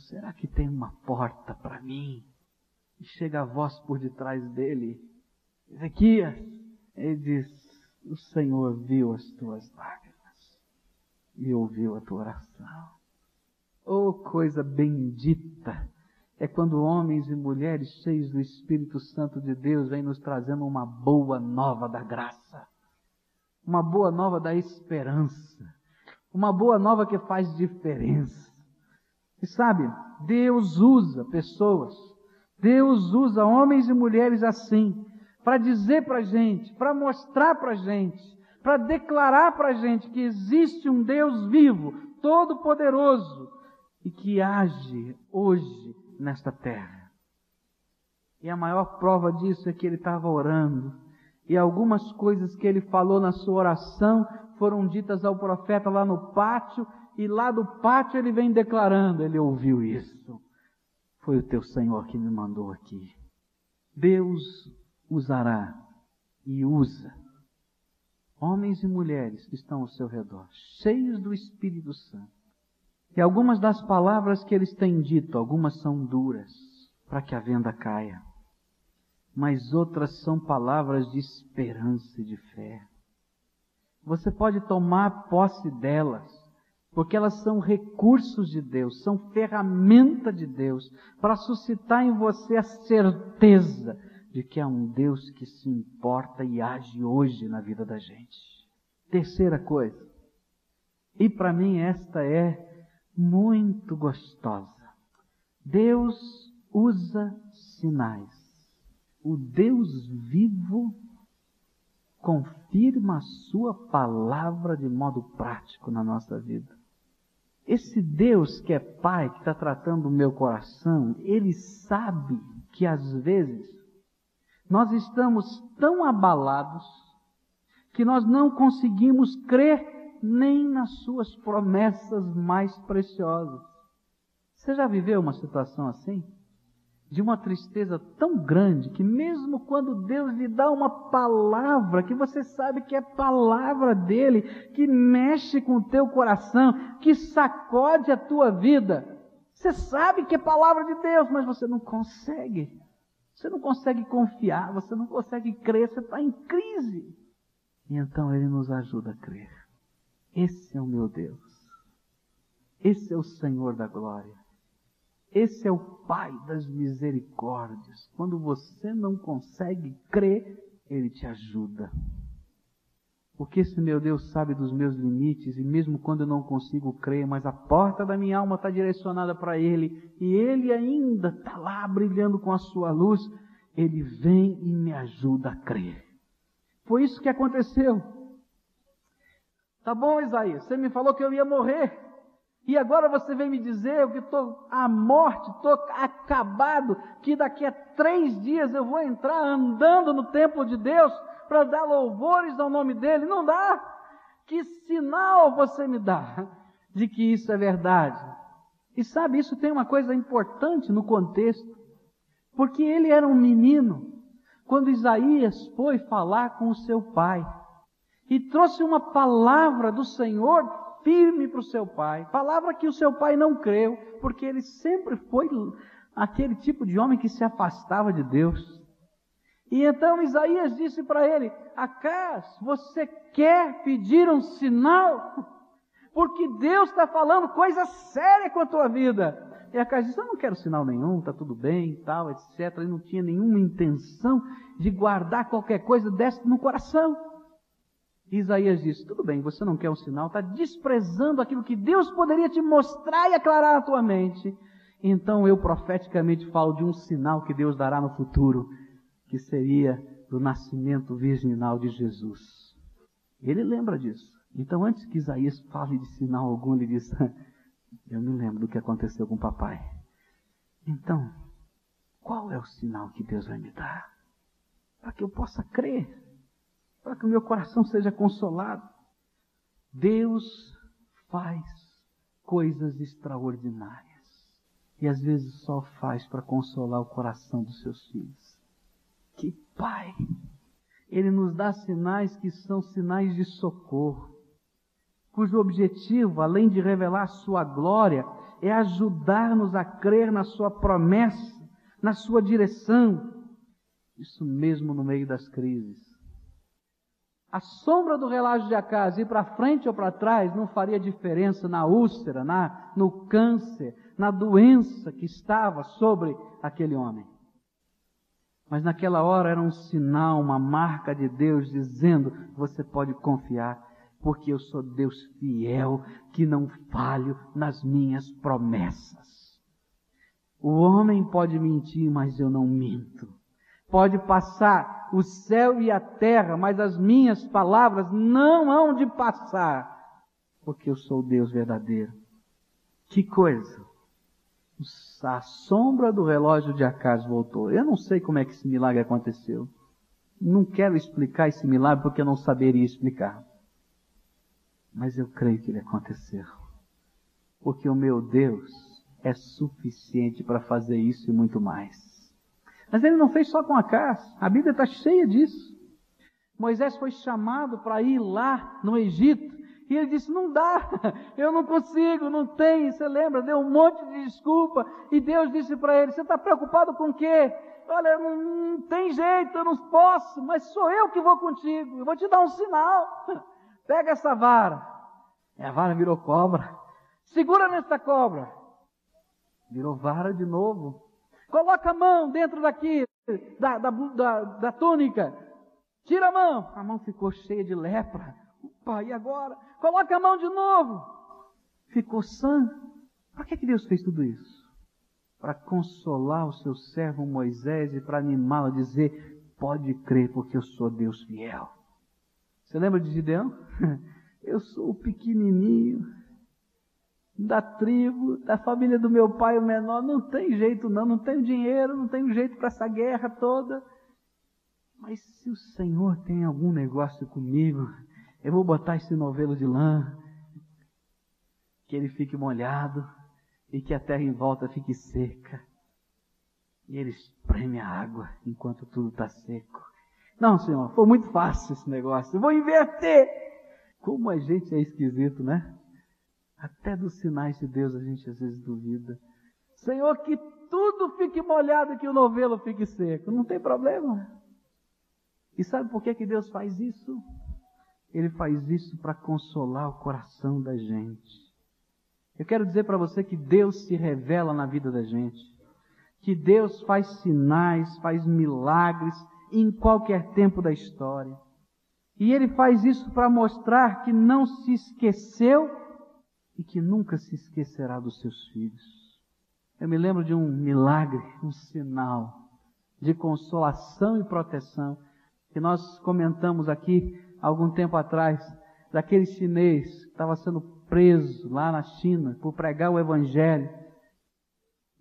Será que tem uma porta para mim? E chega a voz por detrás dele. Ezequias, ele diz: O Senhor viu as tuas lágrimas e ouviu a tua oração. Oh, coisa bendita! É quando homens e mulheres cheios do Espírito Santo de Deus vêm nos trazendo uma boa nova da graça, uma boa nova da esperança uma boa nova que faz diferença. E sabe, Deus usa pessoas, Deus usa homens e mulheres assim, para dizer para a gente, para mostrar para a gente, para declarar para a gente que existe um Deus vivo, todo-poderoso, e que age hoje nesta terra. E a maior prova disso é que ele estava orando, e algumas coisas que ele falou na sua oração foram ditas ao profeta lá no pátio, e lá do pátio ele vem declarando: ele ouviu isso. Foi o teu Senhor que me mandou aqui. Deus usará e usa homens e mulheres que estão ao seu redor, cheios do Espírito Santo. E algumas das palavras que eles têm dito, algumas são duras, para que a venda caia. Mas outras são palavras de esperança e de fé. Você pode tomar posse delas, porque elas são recursos de Deus, são ferramenta de Deus, para suscitar em você a certeza de que há um Deus que se importa e age hoje na vida da gente. Terceira coisa, e para mim esta é muito gostosa. Deus usa sinais. O Deus vivo confirma a sua palavra de modo prático na nossa vida. Esse Deus que é Pai, que está tratando o meu coração, Ele sabe que às vezes nós estamos tão abalados que nós não conseguimos crer nem nas Suas promessas mais preciosas. Você já viveu uma situação assim? De uma tristeza tão grande que mesmo quando Deus lhe dá uma palavra que você sabe que é palavra dele, que mexe com o teu coração, que sacode a tua vida, você sabe que é palavra de Deus, mas você não consegue. Você não consegue confiar, você não consegue crer, você está em crise. E então ele nos ajuda a crer. Esse é o meu Deus. Esse é o Senhor da glória. Esse é o Pai das misericórdias. Quando você não consegue crer, Ele te ajuda. Porque esse meu Deus sabe dos meus limites e mesmo quando eu não consigo crer, mas a porta da minha alma está direcionada para Ele e Ele ainda está lá brilhando com a sua luz, Ele vem e me ajuda a crer. Foi isso que aconteceu. Tá bom, Isaías, você me falou que eu ia morrer. E agora você vem me dizer que estou à morte, estou acabado, que daqui a três dias eu vou entrar andando no templo de Deus para dar louvores ao nome dele. Não dá. Que sinal você me dá de que isso é verdade? E sabe, isso tem uma coisa importante no contexto, porque ele era um menino quando Isaías foi falar com o seu pai e trouxe uma palavra do Senhor firme para o seu pai, palavra que o seu pai não creu, porque ele sempre foi aquele tipo de homem que se afastava de Deus. E então Isaías disse para ele: Acas, você quer pedir um sinal? Porque Deus está falando coisa séria com a tua vida. E Acas disse: Eu não quero sinal nenhum, está tudo bem, tal, etc. Ele não tinha nenhuma intenção de guardar qualquer coisa dessa no coração. Isaías diz: tudo bem, você não quer um sinal, está desprezando aquilo que Deus poderia te mostrar e aclarar a tua mente. Então eu profeticamente falo de um sinal que Deus dará no futuro, que seria do nascimento virginal de Jesus. Ele lembra disso. Então, antes que Isaías fale de sinal algum, ele diz: Eu me lembro do que aconteceu com o papai. Então, qual é o sinal que Deus vai me dar? Para que eu possa crer para que o meu coração seja consolado. Deus faz coisas extraordinárias e às vezes só faz para consolar o coração dos seus filhos. Que Pai! Ele nos dá sinais que são sinais de socorro, cujo objetivo, além de revelar Sua glória, é ajudar-nos a crer na Sua promessa, na Sua direção. Isso mesmo no meio das crises a sombra do relógio de Acas ir para frente ou para trás não faria diferença na úlcera, na, no câncer, na doença que estava sobre aquele homem. Mas naquela hora era um sinal, uma marca de Deus dizendo: você pode confiar, porque eu sou Deus fiel, que não falho nas minhas promessas. O homem pode mentir, mas eu não minto. Pode passar o céu e a terra, mas as minhas palavras não hão de passar, porque eu sou Deus verdadeiro. Que coisa! A sombra do relógio de Acas voltou. Eu não sei como é que esse milagre aconteceu. Não quero explicar esse milagre porque eu não saberia explicar. Mas eu creio que ele aconteceu. Porque o meu Deus é suficiente para fazer isso e muito mais. Mas ele não fez só com a casa. A Bíblia está cheia disso. Moisés foi chamado para ir lá no Egito. E ele disse: Não dá, eu não consigo, não tem. Você lembra? Deu um monte de desculpa. E Deus disse para ele: Você está preocupado com o quê? Olha, não, não, tem jeito, eu não posso, mas sou eu que vou contigo. Eu vou te dar um sinal. Pega essa vara. E a vara virou cobra. Segura nessa cobra. Virou vara de novo. Coloca a mão dentro daqui, da, da, da, da túnica. Tira a mão. A mão ficou cheia de lepra. Opa, e agora? Coloca a mão de novo. Ficou sã. Para que, que Deus fez tudo isso? Para consolar o seu servo Moisés e para animá-lo a dizer: Pode crer, porque eu sou Deus fiel. Você lembra de Gideão? Eu sou o pequenininho da tribo, da família do meu pai, o menor. Não tem jeito, não. Não tenho dinheiro, não tenho jeito para essa guerra toda. Mas se o Senhor tem algum negócio comigo, eu vou botar esse novelo de lã, que ele fique molhado e que a terra em volta fique seca. E ele espreme a água enquanto tudo está seco. Não, Senhor, foi muito fácil esse negócio. Eu vou inverter. Como a gente é esquisito, né? Até dos sinais de Deus a gente às vezes duvida. Senhor, que tudo fique molhado e que o novelo fique seco. Não tem problema. E sabe por que, que Deus faz isso? Ele faz isso para consolar o coração da gente. Eu quero dizer para você que Deus se revela na vida da gente. Que Deus faz sinais, faz milagres em qualquer tempo da história. E Ele faz isso para mostrar que não se esqueceu e que nunca se esquecerá dos seus filhos. Eu me lembro de um milagre, um sinal de consolação e proteção que nós comentamos aqui algum tempo atrás, daquele chinês que estava sendo preso lá na China por pregar o Evangelho.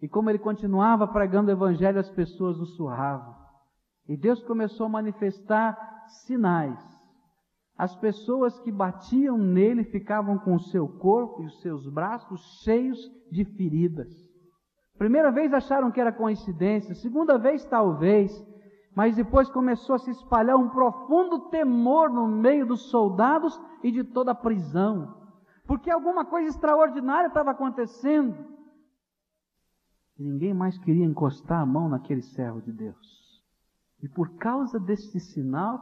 E como ele continuava pregando o Evangelho, as pessoas o surravam. E Deus começou a manifestar sinais. As pessoas que batiam nele ficavam com o seu corpo e os seus braços cheios de feridas. Primeira vez acharam que era coincidência, segunda vez talvez, mas depois começou a se espalhar um profundo temor no meio dos soldados e de toda a prisão, porque alguma coisa extraordinária estava acontecendo. E ninguém mais queria encostar a mão naquele servo de Deus. E por causa desse sinal,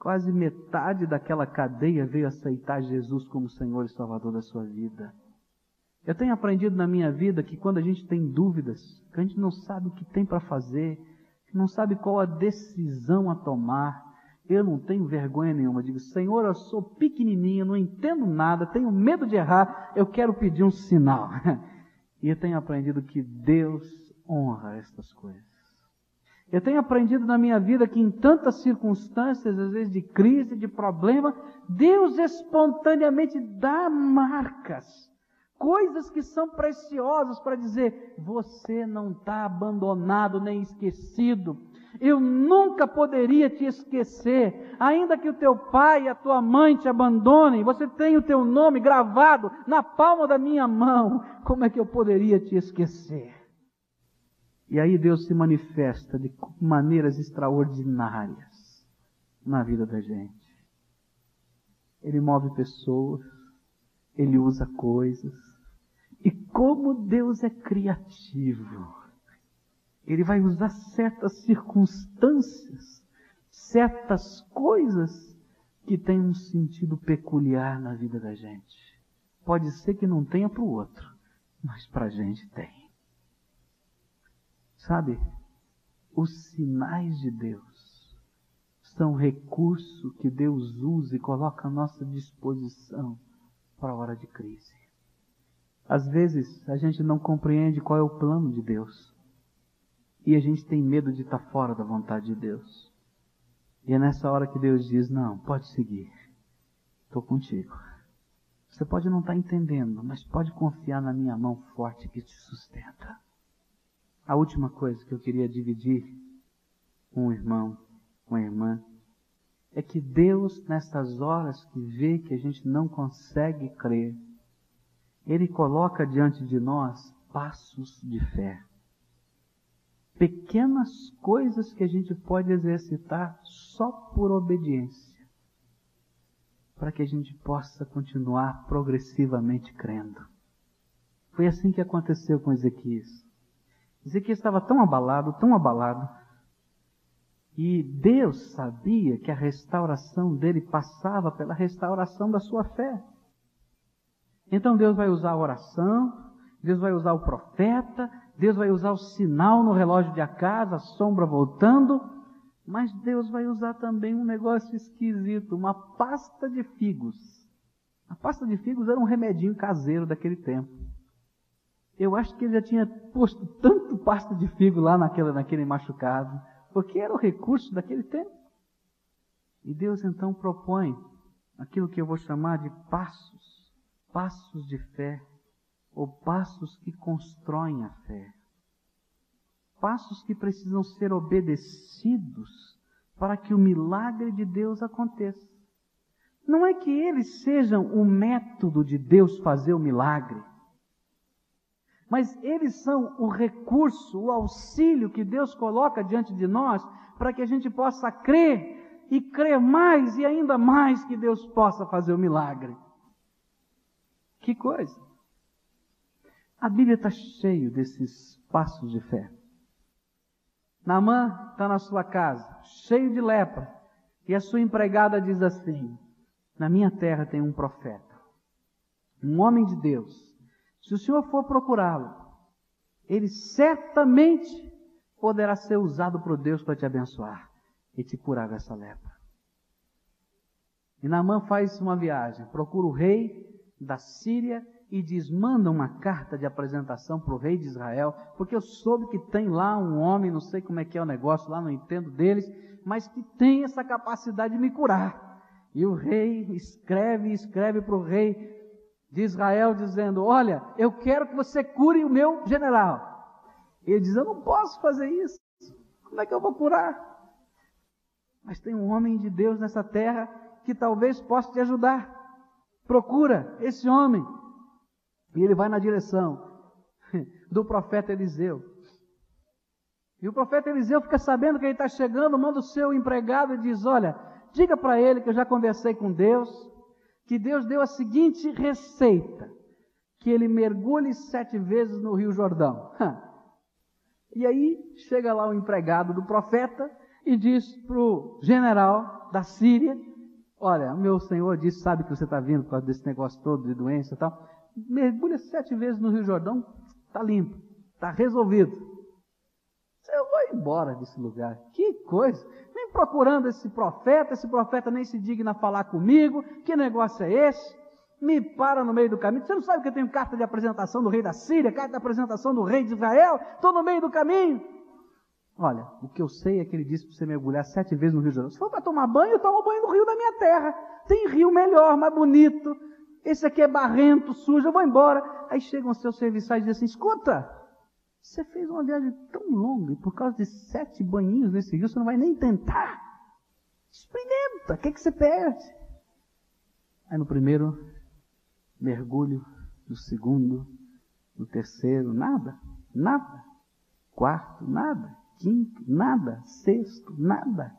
quase metade daquela cadeia veio aceitar Jesus como Senhor e Salvador da sua vida. Eu tenho aprendido na minha vida que quando a gente tem dúvidas, que a gente não sabe o que tem para fazer, não sabe qual a decisão a tomar. Eu não tenho vergonha nenhuma. Digo, Senhor, eu sou pequenininho, não entendo nada, tenho medo de errar, eu quero pedir um sinal. E eu tenho aprendido que Deus honra estas coisas. Eu tenho aprendido na minha vida que em tantas circunstâncias, às vezes de crise, de problema, Deus espontaneamente dá marcas coisas que são preciosas para dizer: você não está abandonado nem esquecido. Eu nunca poderia te esquecer, ainda que o teu pai e a tua mãe te abandonem, você tem o teu nome gravado na palma da minha mão. Como é que eu poderia te esquecer? E aí Deus se manifesta de maneiras extraordinárias na vida da gente. Ele move pessoas, ele usa coisas, e como Deus é criativo, Ele vai usar certas circunstâncias, certas coisas que têm um sentido peculiar na vida da gente. Pode ser que não tenha para o outro, mas para a gente tem. Sabe, os sinais de Deus são recurso que Deus usa e coloca à nossa disposição para a hora de crise. Às vezes a gente não compreende qual é o plano de Deus. E a gente tem medo de estar fora da vontade de Deus. E é nessa hora que Deus diz: Não, pode seguir. Estou contigo. Você pode não estar entendendo, mas pode confiar na minha mão forte que te sustenta. A última coisa que eu queria dividir com o irmão, com a irmã, é que Deus, nessas horas que vê que a gente não consegue crer, ele coloca diante de nós passos de fé. pequenas coisas que a gente pode exercitar só por obediência, para que a gente possa continuar progressivamente crendo. Foi assim que aconteceu com Ezequias. Ezequias estava tão abalado, tão abalado, e Deus sabia que a restauração dele passava pela restauração da sua fé. Então Deus vai usar a oração, Deus vai usar o profeta, Deus vai usar o sinal no relógio de casa, a sombra voltando, mas Deus vai usar também um negócio esquisito, uma pasta de figos. A pasta de figos era um remedinho caseiro daquele tempo. Eu acho que ele já tinha posto tanto pasta de figo lá naquele, naquele machucado, porque era o recurso daquele tempo. E Deus então propõe aquilo que eu vou chamar de passos, passos de fé, ou passos que constroem a fé. Passos que precisam ser obedecidos para que o milagre de Deus aconteça. Não é que eles sejam o método de Deus fazer o milagre, mas eles são o recurso, o auxílio que Deus coloca diante de nós para que a gente possa crer e crer mais e ainda mais que Deus possa fazer o milagre. Que coisa! A Bíblia está cheio desses passos de fé. Naamã está na sua casa, cheio de lepra, e a sua empregada diz assim: Na minha terra tem um profeta, um homem de Deus, se o Senhor for procurá-lo, ele certamente poderá ser usado por Deus para te abençoar e te curar dessa lepra. E Naamã faz uma viagem, procura o rei da Síria e diz: manda uma carta de apresentação para o rei de Israel, porque eu soube que tem lá um homem, não sei como é que é o negócio, lá não entendo deles, mas que tem essa capacidade de me curar. E o rei escreve, escreve para o rei de Israel, dizendo: Olha, eu quero que você cure o meu general. Ele diz: Eu não posso fazer isso. Como é que eu vou curar? Mas tem um homem de Deus nessa terra que talvez possa te ajudar. Procura esse homem. E ele vai na direção do profeta Eliseu. E o profeta Eliseu fica sabendo que ele está chegando, manda o seu empregado e diz: Olha, diga para ele que eu já conversei com Deus, que Deus deu a seguinte receita: que ele mergulhe sete vezes no Rio Jordão. E aí chega lá o empregado do profeta e diz para o general da Síria: Olha, meu senhor disse, sabe que você está vindo por causa desse negócio todo de doença e tal. Mergulha sete vezes no Rio Jordão, está limpo, está resolvido. Eu vou embora desse lugar. Que coisa! Procurando esse profeta, esse profeta nem se digna falar comigo, que negócio é esse? Me para no meio do caminho. Você não sabe que eu tenho carta de apresentação do rei da Síria, carta de apresentação do rei de Israel? Estou no meio do caminho. Olha, o que eu sei é que ele disse para você mergulhar sete vezes no Rio Jordão. Se for para tomar banho, eu tomo banho no rio da minha terra. Tem rio melhor, mais bonito. Esse aqui é barrento, sujo, eu vou embora. Aí chegam os seus serviçais e dizem assim: escuta, você fez uma viagem tão longa e por causa de sete banhinhos nesse rio, você não vai nem tentar. Experimenta, o que, que você perde? Aí no primeiro mergulho, no segundo, no terceiro, nada, nada. Quarto, nada. Quinto, nada. Sexto, nada.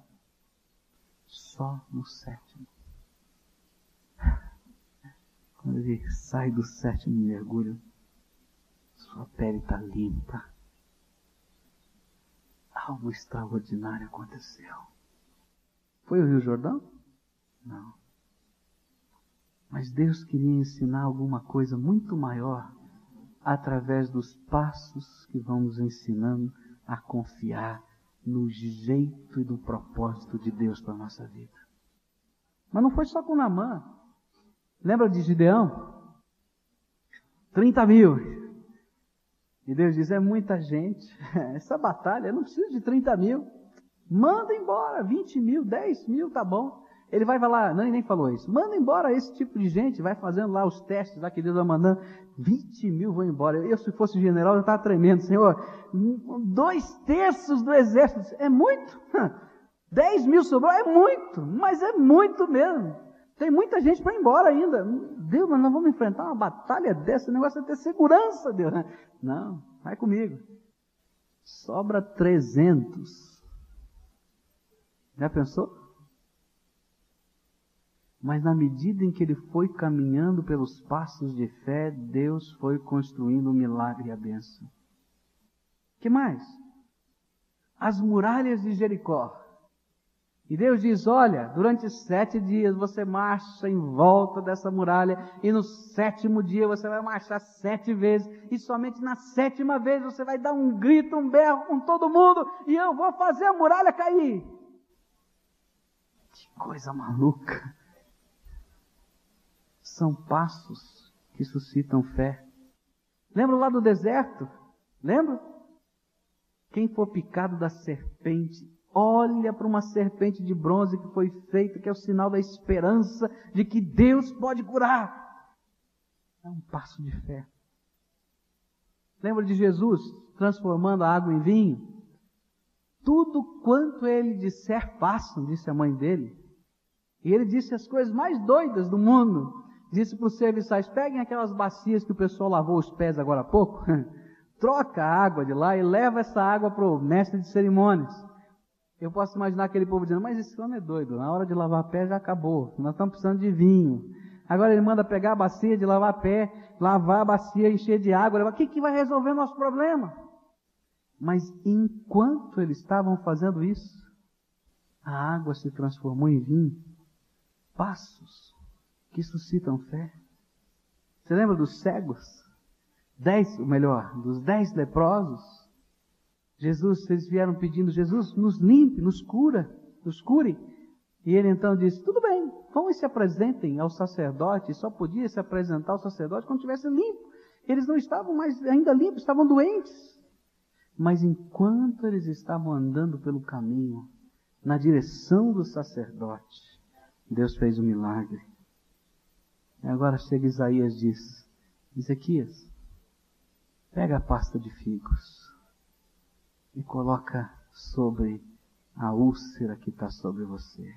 Só no sétimo. Quando ele sai do sétimo mergulho, sua pele está limpa. Algo extraordinário aconteceu. Foi o Rio Jordão? Não. Mas Deus queria ensinar alguma coisa muito maior através dos passos que vamos ensinando a confiar no jeito e no propósito de Deus para a nossa vida. Mas não foi só com Namã. Lembra de Gideão? 30 mil. E Deus diz: é muita gente. Essa batalha não precisa de 30 mil. Manda embora, 20 mil, 10 mil, tá bom. Ele vai falar, não, ele nem falou isso. Manda embora esse tipo de gente, vai fazendo lá os testes lá que Deus vai mandando. 20 mil vão embora. Eu, se fosse general, eu estava tremendo, Senhor. Dois terços do exército, é muito? 10 mil sobrou, é muito, mas é muito mesmo. Tem muita gente para ir embora ainda. Deus, mas nós vamos enfrentar uma batalha dessa, o negócio é ter segurança, Deus. Não, vai comigo. sobra 300. Já pensou? Mas na medida em que ele foi caminhando pelos passos de fé, Deus foi construindo o milagre e a bênção. que mais? As muralhas de Jericó. E Deus diz: Olha, durante sete dias você marcha em volta dessa muralha, e no sétimo dia você vai marchar sete vezes, e somente na sétima vez você vai dar um grito, um berro com todo mundo, e eu vou fazer a muralha cair. Que coisa maluca! são passos que suscitam fé. Lembra lá do deserto? Lembra? Quem for picado da serpente, olha para uma serpente de bronze que foi feita, que é o sinal da esperança de que Deus pode curar. É um passo de fé. Lembra de Jesus transformando a água em vinho? Tudo quanto ele disser, façam, disse a mãe dele. E ele disse as coisas mais doidas do mundo disse para os serviçais: peguem aquelas bacias que o pessoal lavou os pés agora há pouco, troca a água de lá e leva essa água para o mestre de cerimônias. Eu posso imaginar aquele povo dizendo: Mas esse homem é doido, na hora de lavar pé já acabou, nós estamos precisando de vinho. Agora ele manda pegar a bacia de lavar pé, lavar a bacia, encher de água. O que, que vai resolver o nosso problema? Mas enquanto eles estavam fazendo isso, a água se transformou em vinho. Passos que suscitam fé. Você lembra dos cegos? Dez, ou melhor, dos dez leprosos? Jesus, eles vieram pedindo, Jesus, nos limpe, nos cura, nos cure. E ele então disse, tudo bem, vão e se apresentem ao sacerdote. Só podia se apresentar ao sacerdote quando estivesse limpo. Eles não estavam mais ainda limpos, estavam doentes. Mas enquanto eles estavam andando pelo caminho, na direção do sacerdote, Deus fez um milagre. E agora chega Isaías e diz: Ezequias, pega a pasta de figos e coloca sobre a úlcera que está sobre você.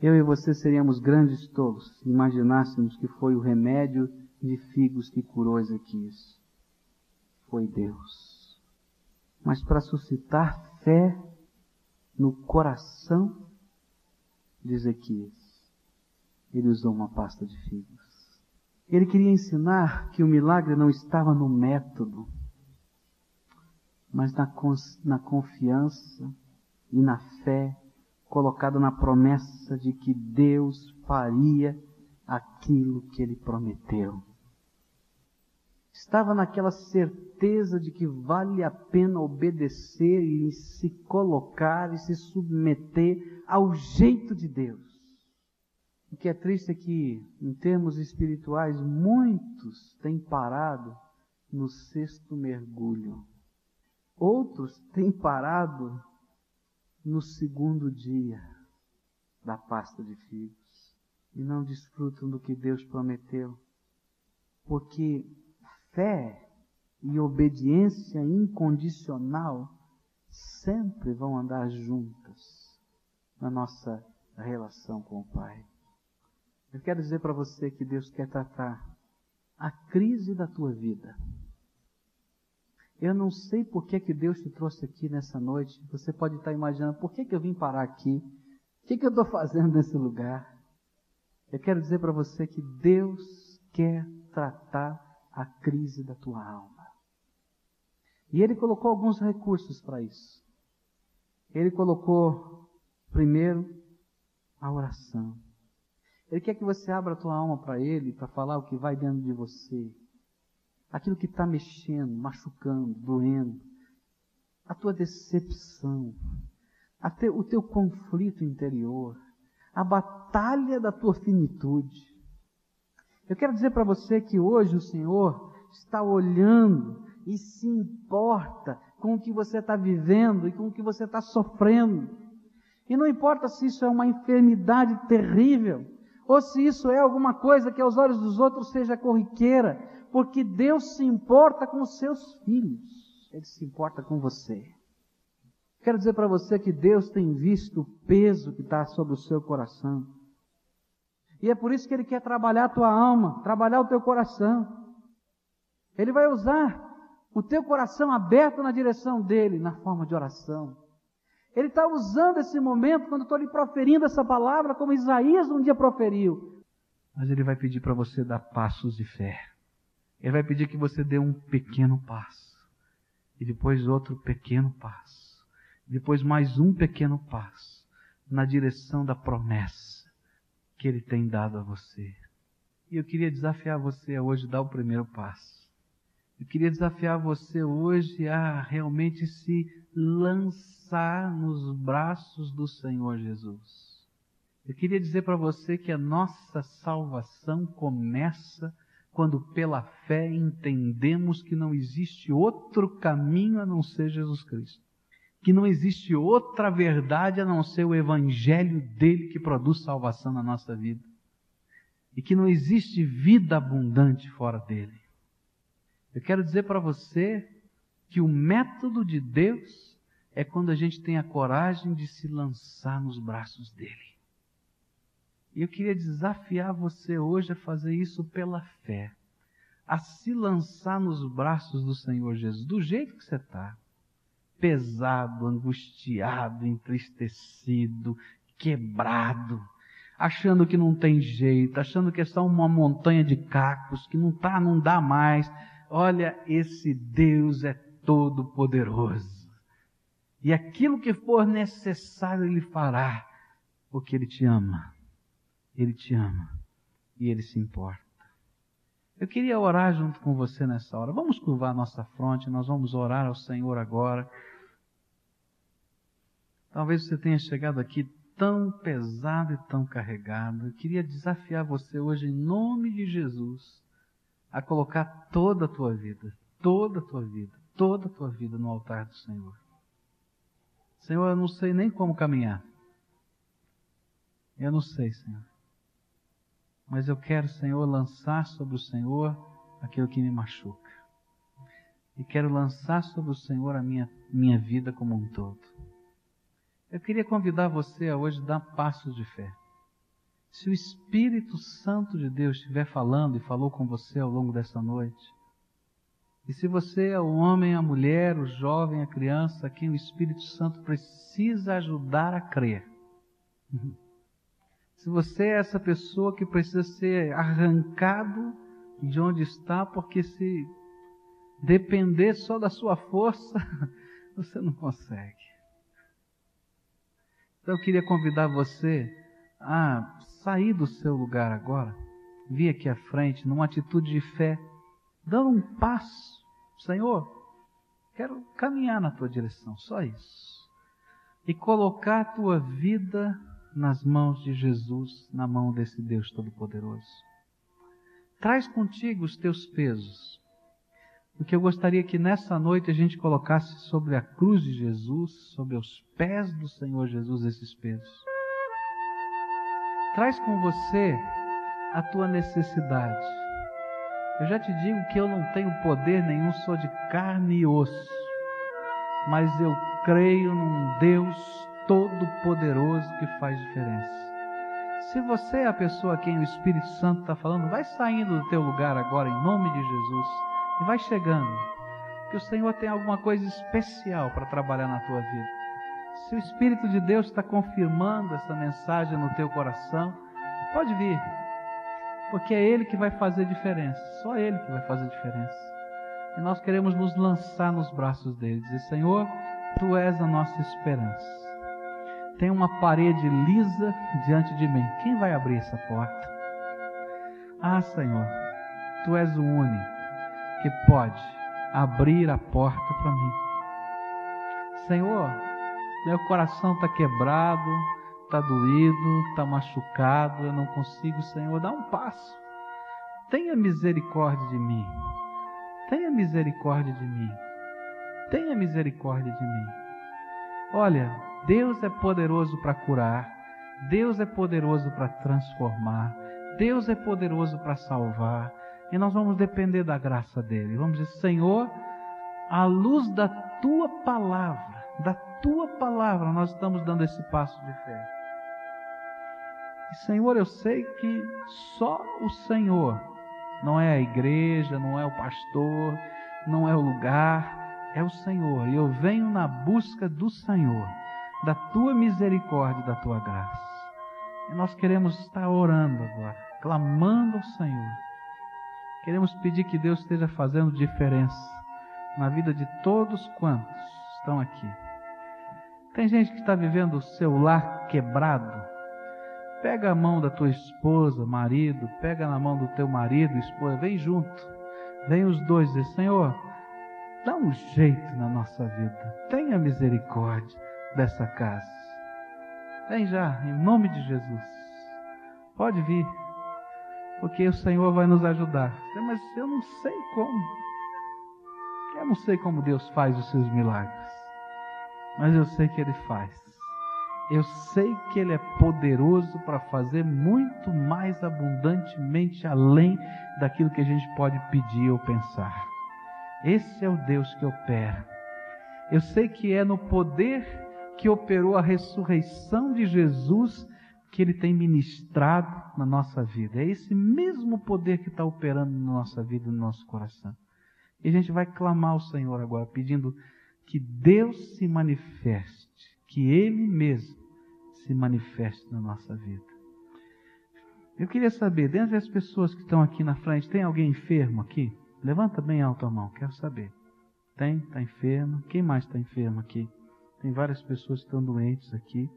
Eu e você seríamos grandes tolos se imaginássemos que foi o remédio de figos que curou Ezequias. Foi Deus. Mas para suscitar fé no coração de Ezequias, ele usou uma pasta de figos. Ele queria ensinar que o milagre não estava no método, mas na, na confiança e na fé colocada na promessa de que Deus faria aquilo que ele prometeu. Estava naquela certeza de que vale a pena obedecer e se colocar e se submeter ao jeito de Deus. O que é triste é que, em termos espirituais, muitos têm parado no sexto mergulho. Outros têm parado no segundo dia da pasta de figos e não desfrutam do que Deus prometeu. Porque fé e obediência incondicional sempre vão andar juntas na nossa relação com o Pai. Eu quero dizer para você que Deus quer tratar a crise da tua vida. Eu não sei por que, que Deus te trouxe aqui nessa noite. Você pode estar imaginando por que, que eu vim parar aqui. O que, que eu estou fazendo nesse lugar? Eu quero dizer para você que Deus quer tratar a crise da tua alma. E Ele colocou alguns recursos para isso. Ele colocou, primeiro, a oração. Ele quer que você abra a tua alma para Ele, para falar o que vai dentro de você. Aquilo que está mexendo, machucando, doendo. A tua decepção. Te, o teu conflito interior. A batalha da tua finitude. Eu quero dizer para você que hoje o Senhor está olhando e se importa com o que você está vivendo e com o que você está sofrendo. E não importa se isso é uma enfermidade terrível, ou se isso é alguma coisa que aos olhos dos outros seja corriqueira, porque Deus se importa com os seus filhos, Ele se importa com você. Quero dizer para você que Deus tem visto o peso que está sobre o seu coração. E é por isso que Ele quer trabalhar a tua alma, trabalhar o teu coração. Ele vai usar o teu coração aberto na direção dele, na forma de oração. Ele está usando esse momento quando estou lhe proferindo essa palavra, como Isaías um dia proferiu. Mas ele vai pedir para você dar passos de fé. Ele vai pedir que você dê um pequeno passo. E depois outro pequeno passo. Depois mais um pequeno passo. Na direção da promessa que ele tem dado a você. E eu queria desafiar você a hoje dar o primeiro passo. Eu queria desafiar você hoje a realmente se lançar nos braços do Senhor Jesus. Eu queria dizer para você que a nossa salvação começa quando pela fé entendemos que não existe outro caminho a não ser Jesus Cristo. Que não existe outra verdade a não ser o evangelho dele que produz salvação na nossa vida. E que não existe vida abundante fora dele. Eu quero dizer para você que o método de Deus é quando a gente tem a coragem de se lançar nos braços dele. E eu queria desafiar você hoje a fazer isso pela fé, a se lançar nos braços do Senhor Jesus, do jeito que você está. Pesado, angustiado, entristecido, quebrado, achando que não tem jeito, achando que é só uma montanha de cacos, que não tá, não dá mais Olha, esse Deus é todo poderoso. E aquilo que for necessário ele fará, porque ele te ama. Ele te ama e ele se importa. Eu queria orar junto com você nessa hora. Vamos curvar nossa fronte, nós vamos orar ao Senhor agora. Talvez você tenha chegado aqui tão pesado e tão carregado. Eu queria desafiar você hoje, em nome de Jesus, a colocar toda a tua vida, toda a tua vida, toda a tua vida no altar do Senhor. Senhor, eu não sei nem como caminhar. Eu não sei, Senhor. Mas eu quero, Senhor, lançar sobre o Senhor aquilo que me machuca. E quero lançar sobre o Senhor a minha, minha vida como um todo. Eu queria convidar você a hoje dar passos de fé. Se o Espírito Santo de Deus estiver falando e falou com você ao longo dessa noite, e se você é o homem, a mulher, o jovem, a criança, quem o Espírito Santo precisa ajudar a crer, se você é essa pessoa que precisa ser arrancado de onde está, porque se depender só da sua força, você não consegue. Então eu queria convidar você a sair do seu lugar agora, vir aqui à frente, numa atitude de fé, dando um passo. Senhor, quero caminhar na tua direção, só isso. E colocar a tua vida nas mãos de Jesus, na mão desse Deus Todo-Poderoso. Traz contigo os teus pesos, porque eu gostaria que nessa noite a gente colocasse sobre a cruz de Jesus, sobre os pés do Senhor Jesus, esses pesos. Traz com você a tua necessidade. Eu já te digo que eu não tenho poder nenhum, sou de carne e osso. Mas eu creio num Deus todo-poderoso que faz diferença. Se você é a pessoa a quem o Espírito Santo está falando, vai saindo do teu lugar agora em nome de Jesus e vai chegando. Que o Senhor tem alguma coisa especial para trabalhar na tua vida. Se o Espírito de Deus está confirmando essa mensagem no teu coração, pode vir, porque é Ele que vai fazer diferença, só Ele que vai fazer diferença. E nós queremos nos lançar nos braços dele, dizer: Senhor, Tu és a nossa esperança. Tem uma parede lisa diante de mim. Quem vai abrir essa porta? Ah, Senhor, Tu és o único que pode abrir a porta para mim. Senhor, meu coração está quebrado, está doído, está machucado, eu não consigo, Senhor, dá um passo. Tenha misericórdia de mim. Tenha misericórdia de mim. Tenha misericórdia de mim. Olha, Deus é poderoso para curar. Deus é poderoso para transformar. Deus é poderoso para salvar. E nós vamos depender da graça dele. Vamos dizer, Senhor, à luz da tua palavra, da tua palavra nós estamos dando esse passo de fé. E Senhor, eu sei que só o Senhor, não é a igreja, não é o pastor, não é o lugar, é o Senhor. E eu venho na busca do Senhor, da tua misericórdia, da tua graça. E nós queremos estar orando agora, clamando ao Senhor. Queremos pedir que Deus esteja fazendo diferença na vida de todos quantos estão aqui. Tem gente que está vivendo o seu lar quebrado, Pega a mão da tua esposa, marido, pega na mão do teu marido, esposa, vem junto. Vem os dois dizer, Senhor, dá um jeito na nossa vida. Tenha misericórdia dessa casa. Vem já, em nome de Jesus. Pode vir, porque o Senhor vai nos ajudar. Mas eu não sei como. Eu não sei como Deus faz os seus milagres. Mas eu sei que Ele faz. Eu sei que Ele é poderoso para fazer muito mais abundantemente além daquilo que a gente pode pedir ou pensar. Esse é o Deus que opera. Eu sei que é no poder que operou a ressurreição de Jesus que Ele tem ministrado na nossa vida. É esse mesmo poder que está operando na nossa vida, no nosso coração. E a gente vai clamar ao Senhor agora, pedindo que Deus se manifeste que Ele mesmo se manifeste na nossa vida. Eu queria saber, dentre as pessoas que estão aqui na frente, tem alguém enfermo aqui? Levanta bem alto a mão, quero saber. Tem? Está enfermo? Quem mais está enfermo aqui? Tem várias pessoas que estão doentes aqui.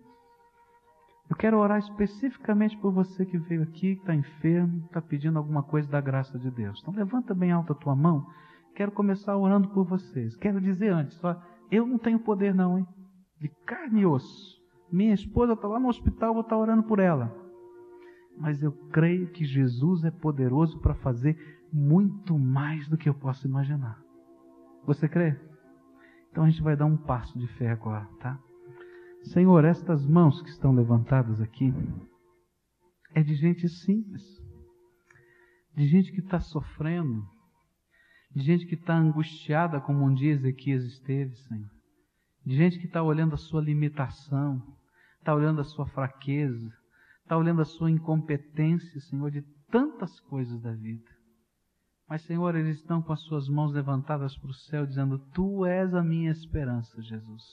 Eu quero orar especificamente por você que veio aqui, que está enfermo, está pedindo alguma coisa da graça de Deus. Então levanta bem alto a tua mão. Quero começar orando por vocês. Quero dizer antes, eu não tenho poder não, hein? de carne e osso. Minha esposa está lá no hospital, vou estar tá orando por ela. Mas eu creio que Jesus é poderoso para fazer muito mais do que eu posso imaginar. Você crê? Então a gente vai dar um passo de fé agora, tá? Senhor, estas mãos que estão levantadas aqui é de gente simples, de gente que está sofrendo, de gente que está angustiada, como um dia Ezequias esteve, Senhor de gente que está olhando a sua limitação, está olhando a sua fraqueza, está olhando a sua incompetência, Senhor, de tantas coisas da vida. Mas, Senhor, eles estão com as suas mãos levantadas para o céu, dizendo: Tu és a minha esperança, Jesus.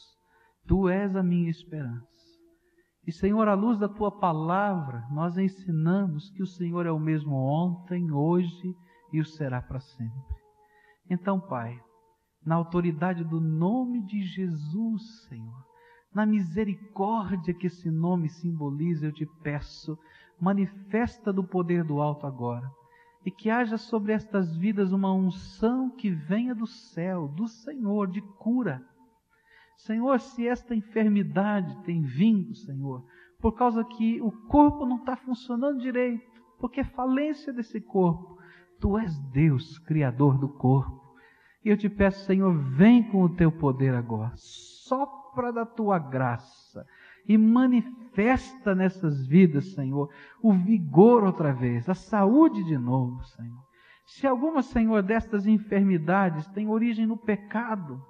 Tu és a minha esperança. E, Senhor, à luz da tua palavra, nós ensinamos que o Senhor é o mesmo ontem, hoje e o será para sempre. Então, Pai, na autoridade do nome de Jesus, Senhor. Na misericórdia que esse nome simboliza, eu te peço, manifesta do poder do alto agora. E que haja sobre estas vidas uma unção que venha do céu, do Senhor, de cura. Senhor, se esta enfermidade tem vindo, Senhor, por causa que o corpo não está funcionando direito, porque é falência desse corpo, Tu és Deus, Criador do corpo. E eu te peço, Senhor, vem com o teu poder agora, sopra da tua graça e manifesta nessas vidas, Senhor, o vigor outra vez, a saúde de novo, Senhor. Se alguma, Senhor, destas enfermidades tem origem no pecado,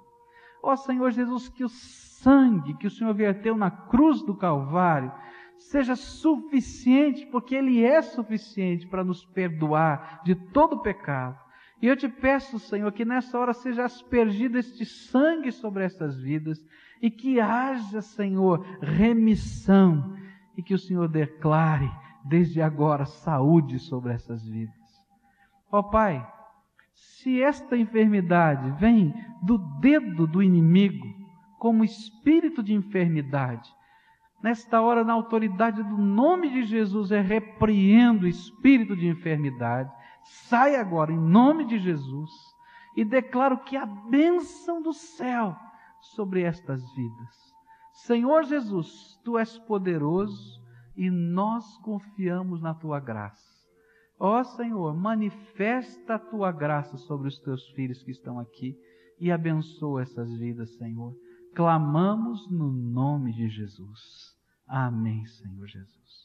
ó Senhor Jesus, que o sangue que o Senhor verteu na cruz do Calvário seja suficiente, porque Ele é suficiente para nos perdoar de todo pecado e eu te peço, Senhor, que nessa hora seja aspergido este sangue sobre estas vidas e que haja, Senhor, remissão e que o Senhor declare desde agora saúde sobre essas vidas. Ó oh, Pai, se esta enfermidade vem do dedo do inimigo, como espírito de enfermidade, nesta hora, na autoridade do nome de Jesus, é repreendo o espírito de enfermidade Sai agora, em nome de Jesus, e declaro que a bênção do céu sobre estas vidas. Senhor Jesus, tu és poderoso e nós confiamos na tua graça. Ó Senhor, manifesta a tua graça sobre os teus filhos que estão aqui e abençoa essas vidas, Senhor. Clamamos no nome de Jesus. Amém, Senhor Jesus.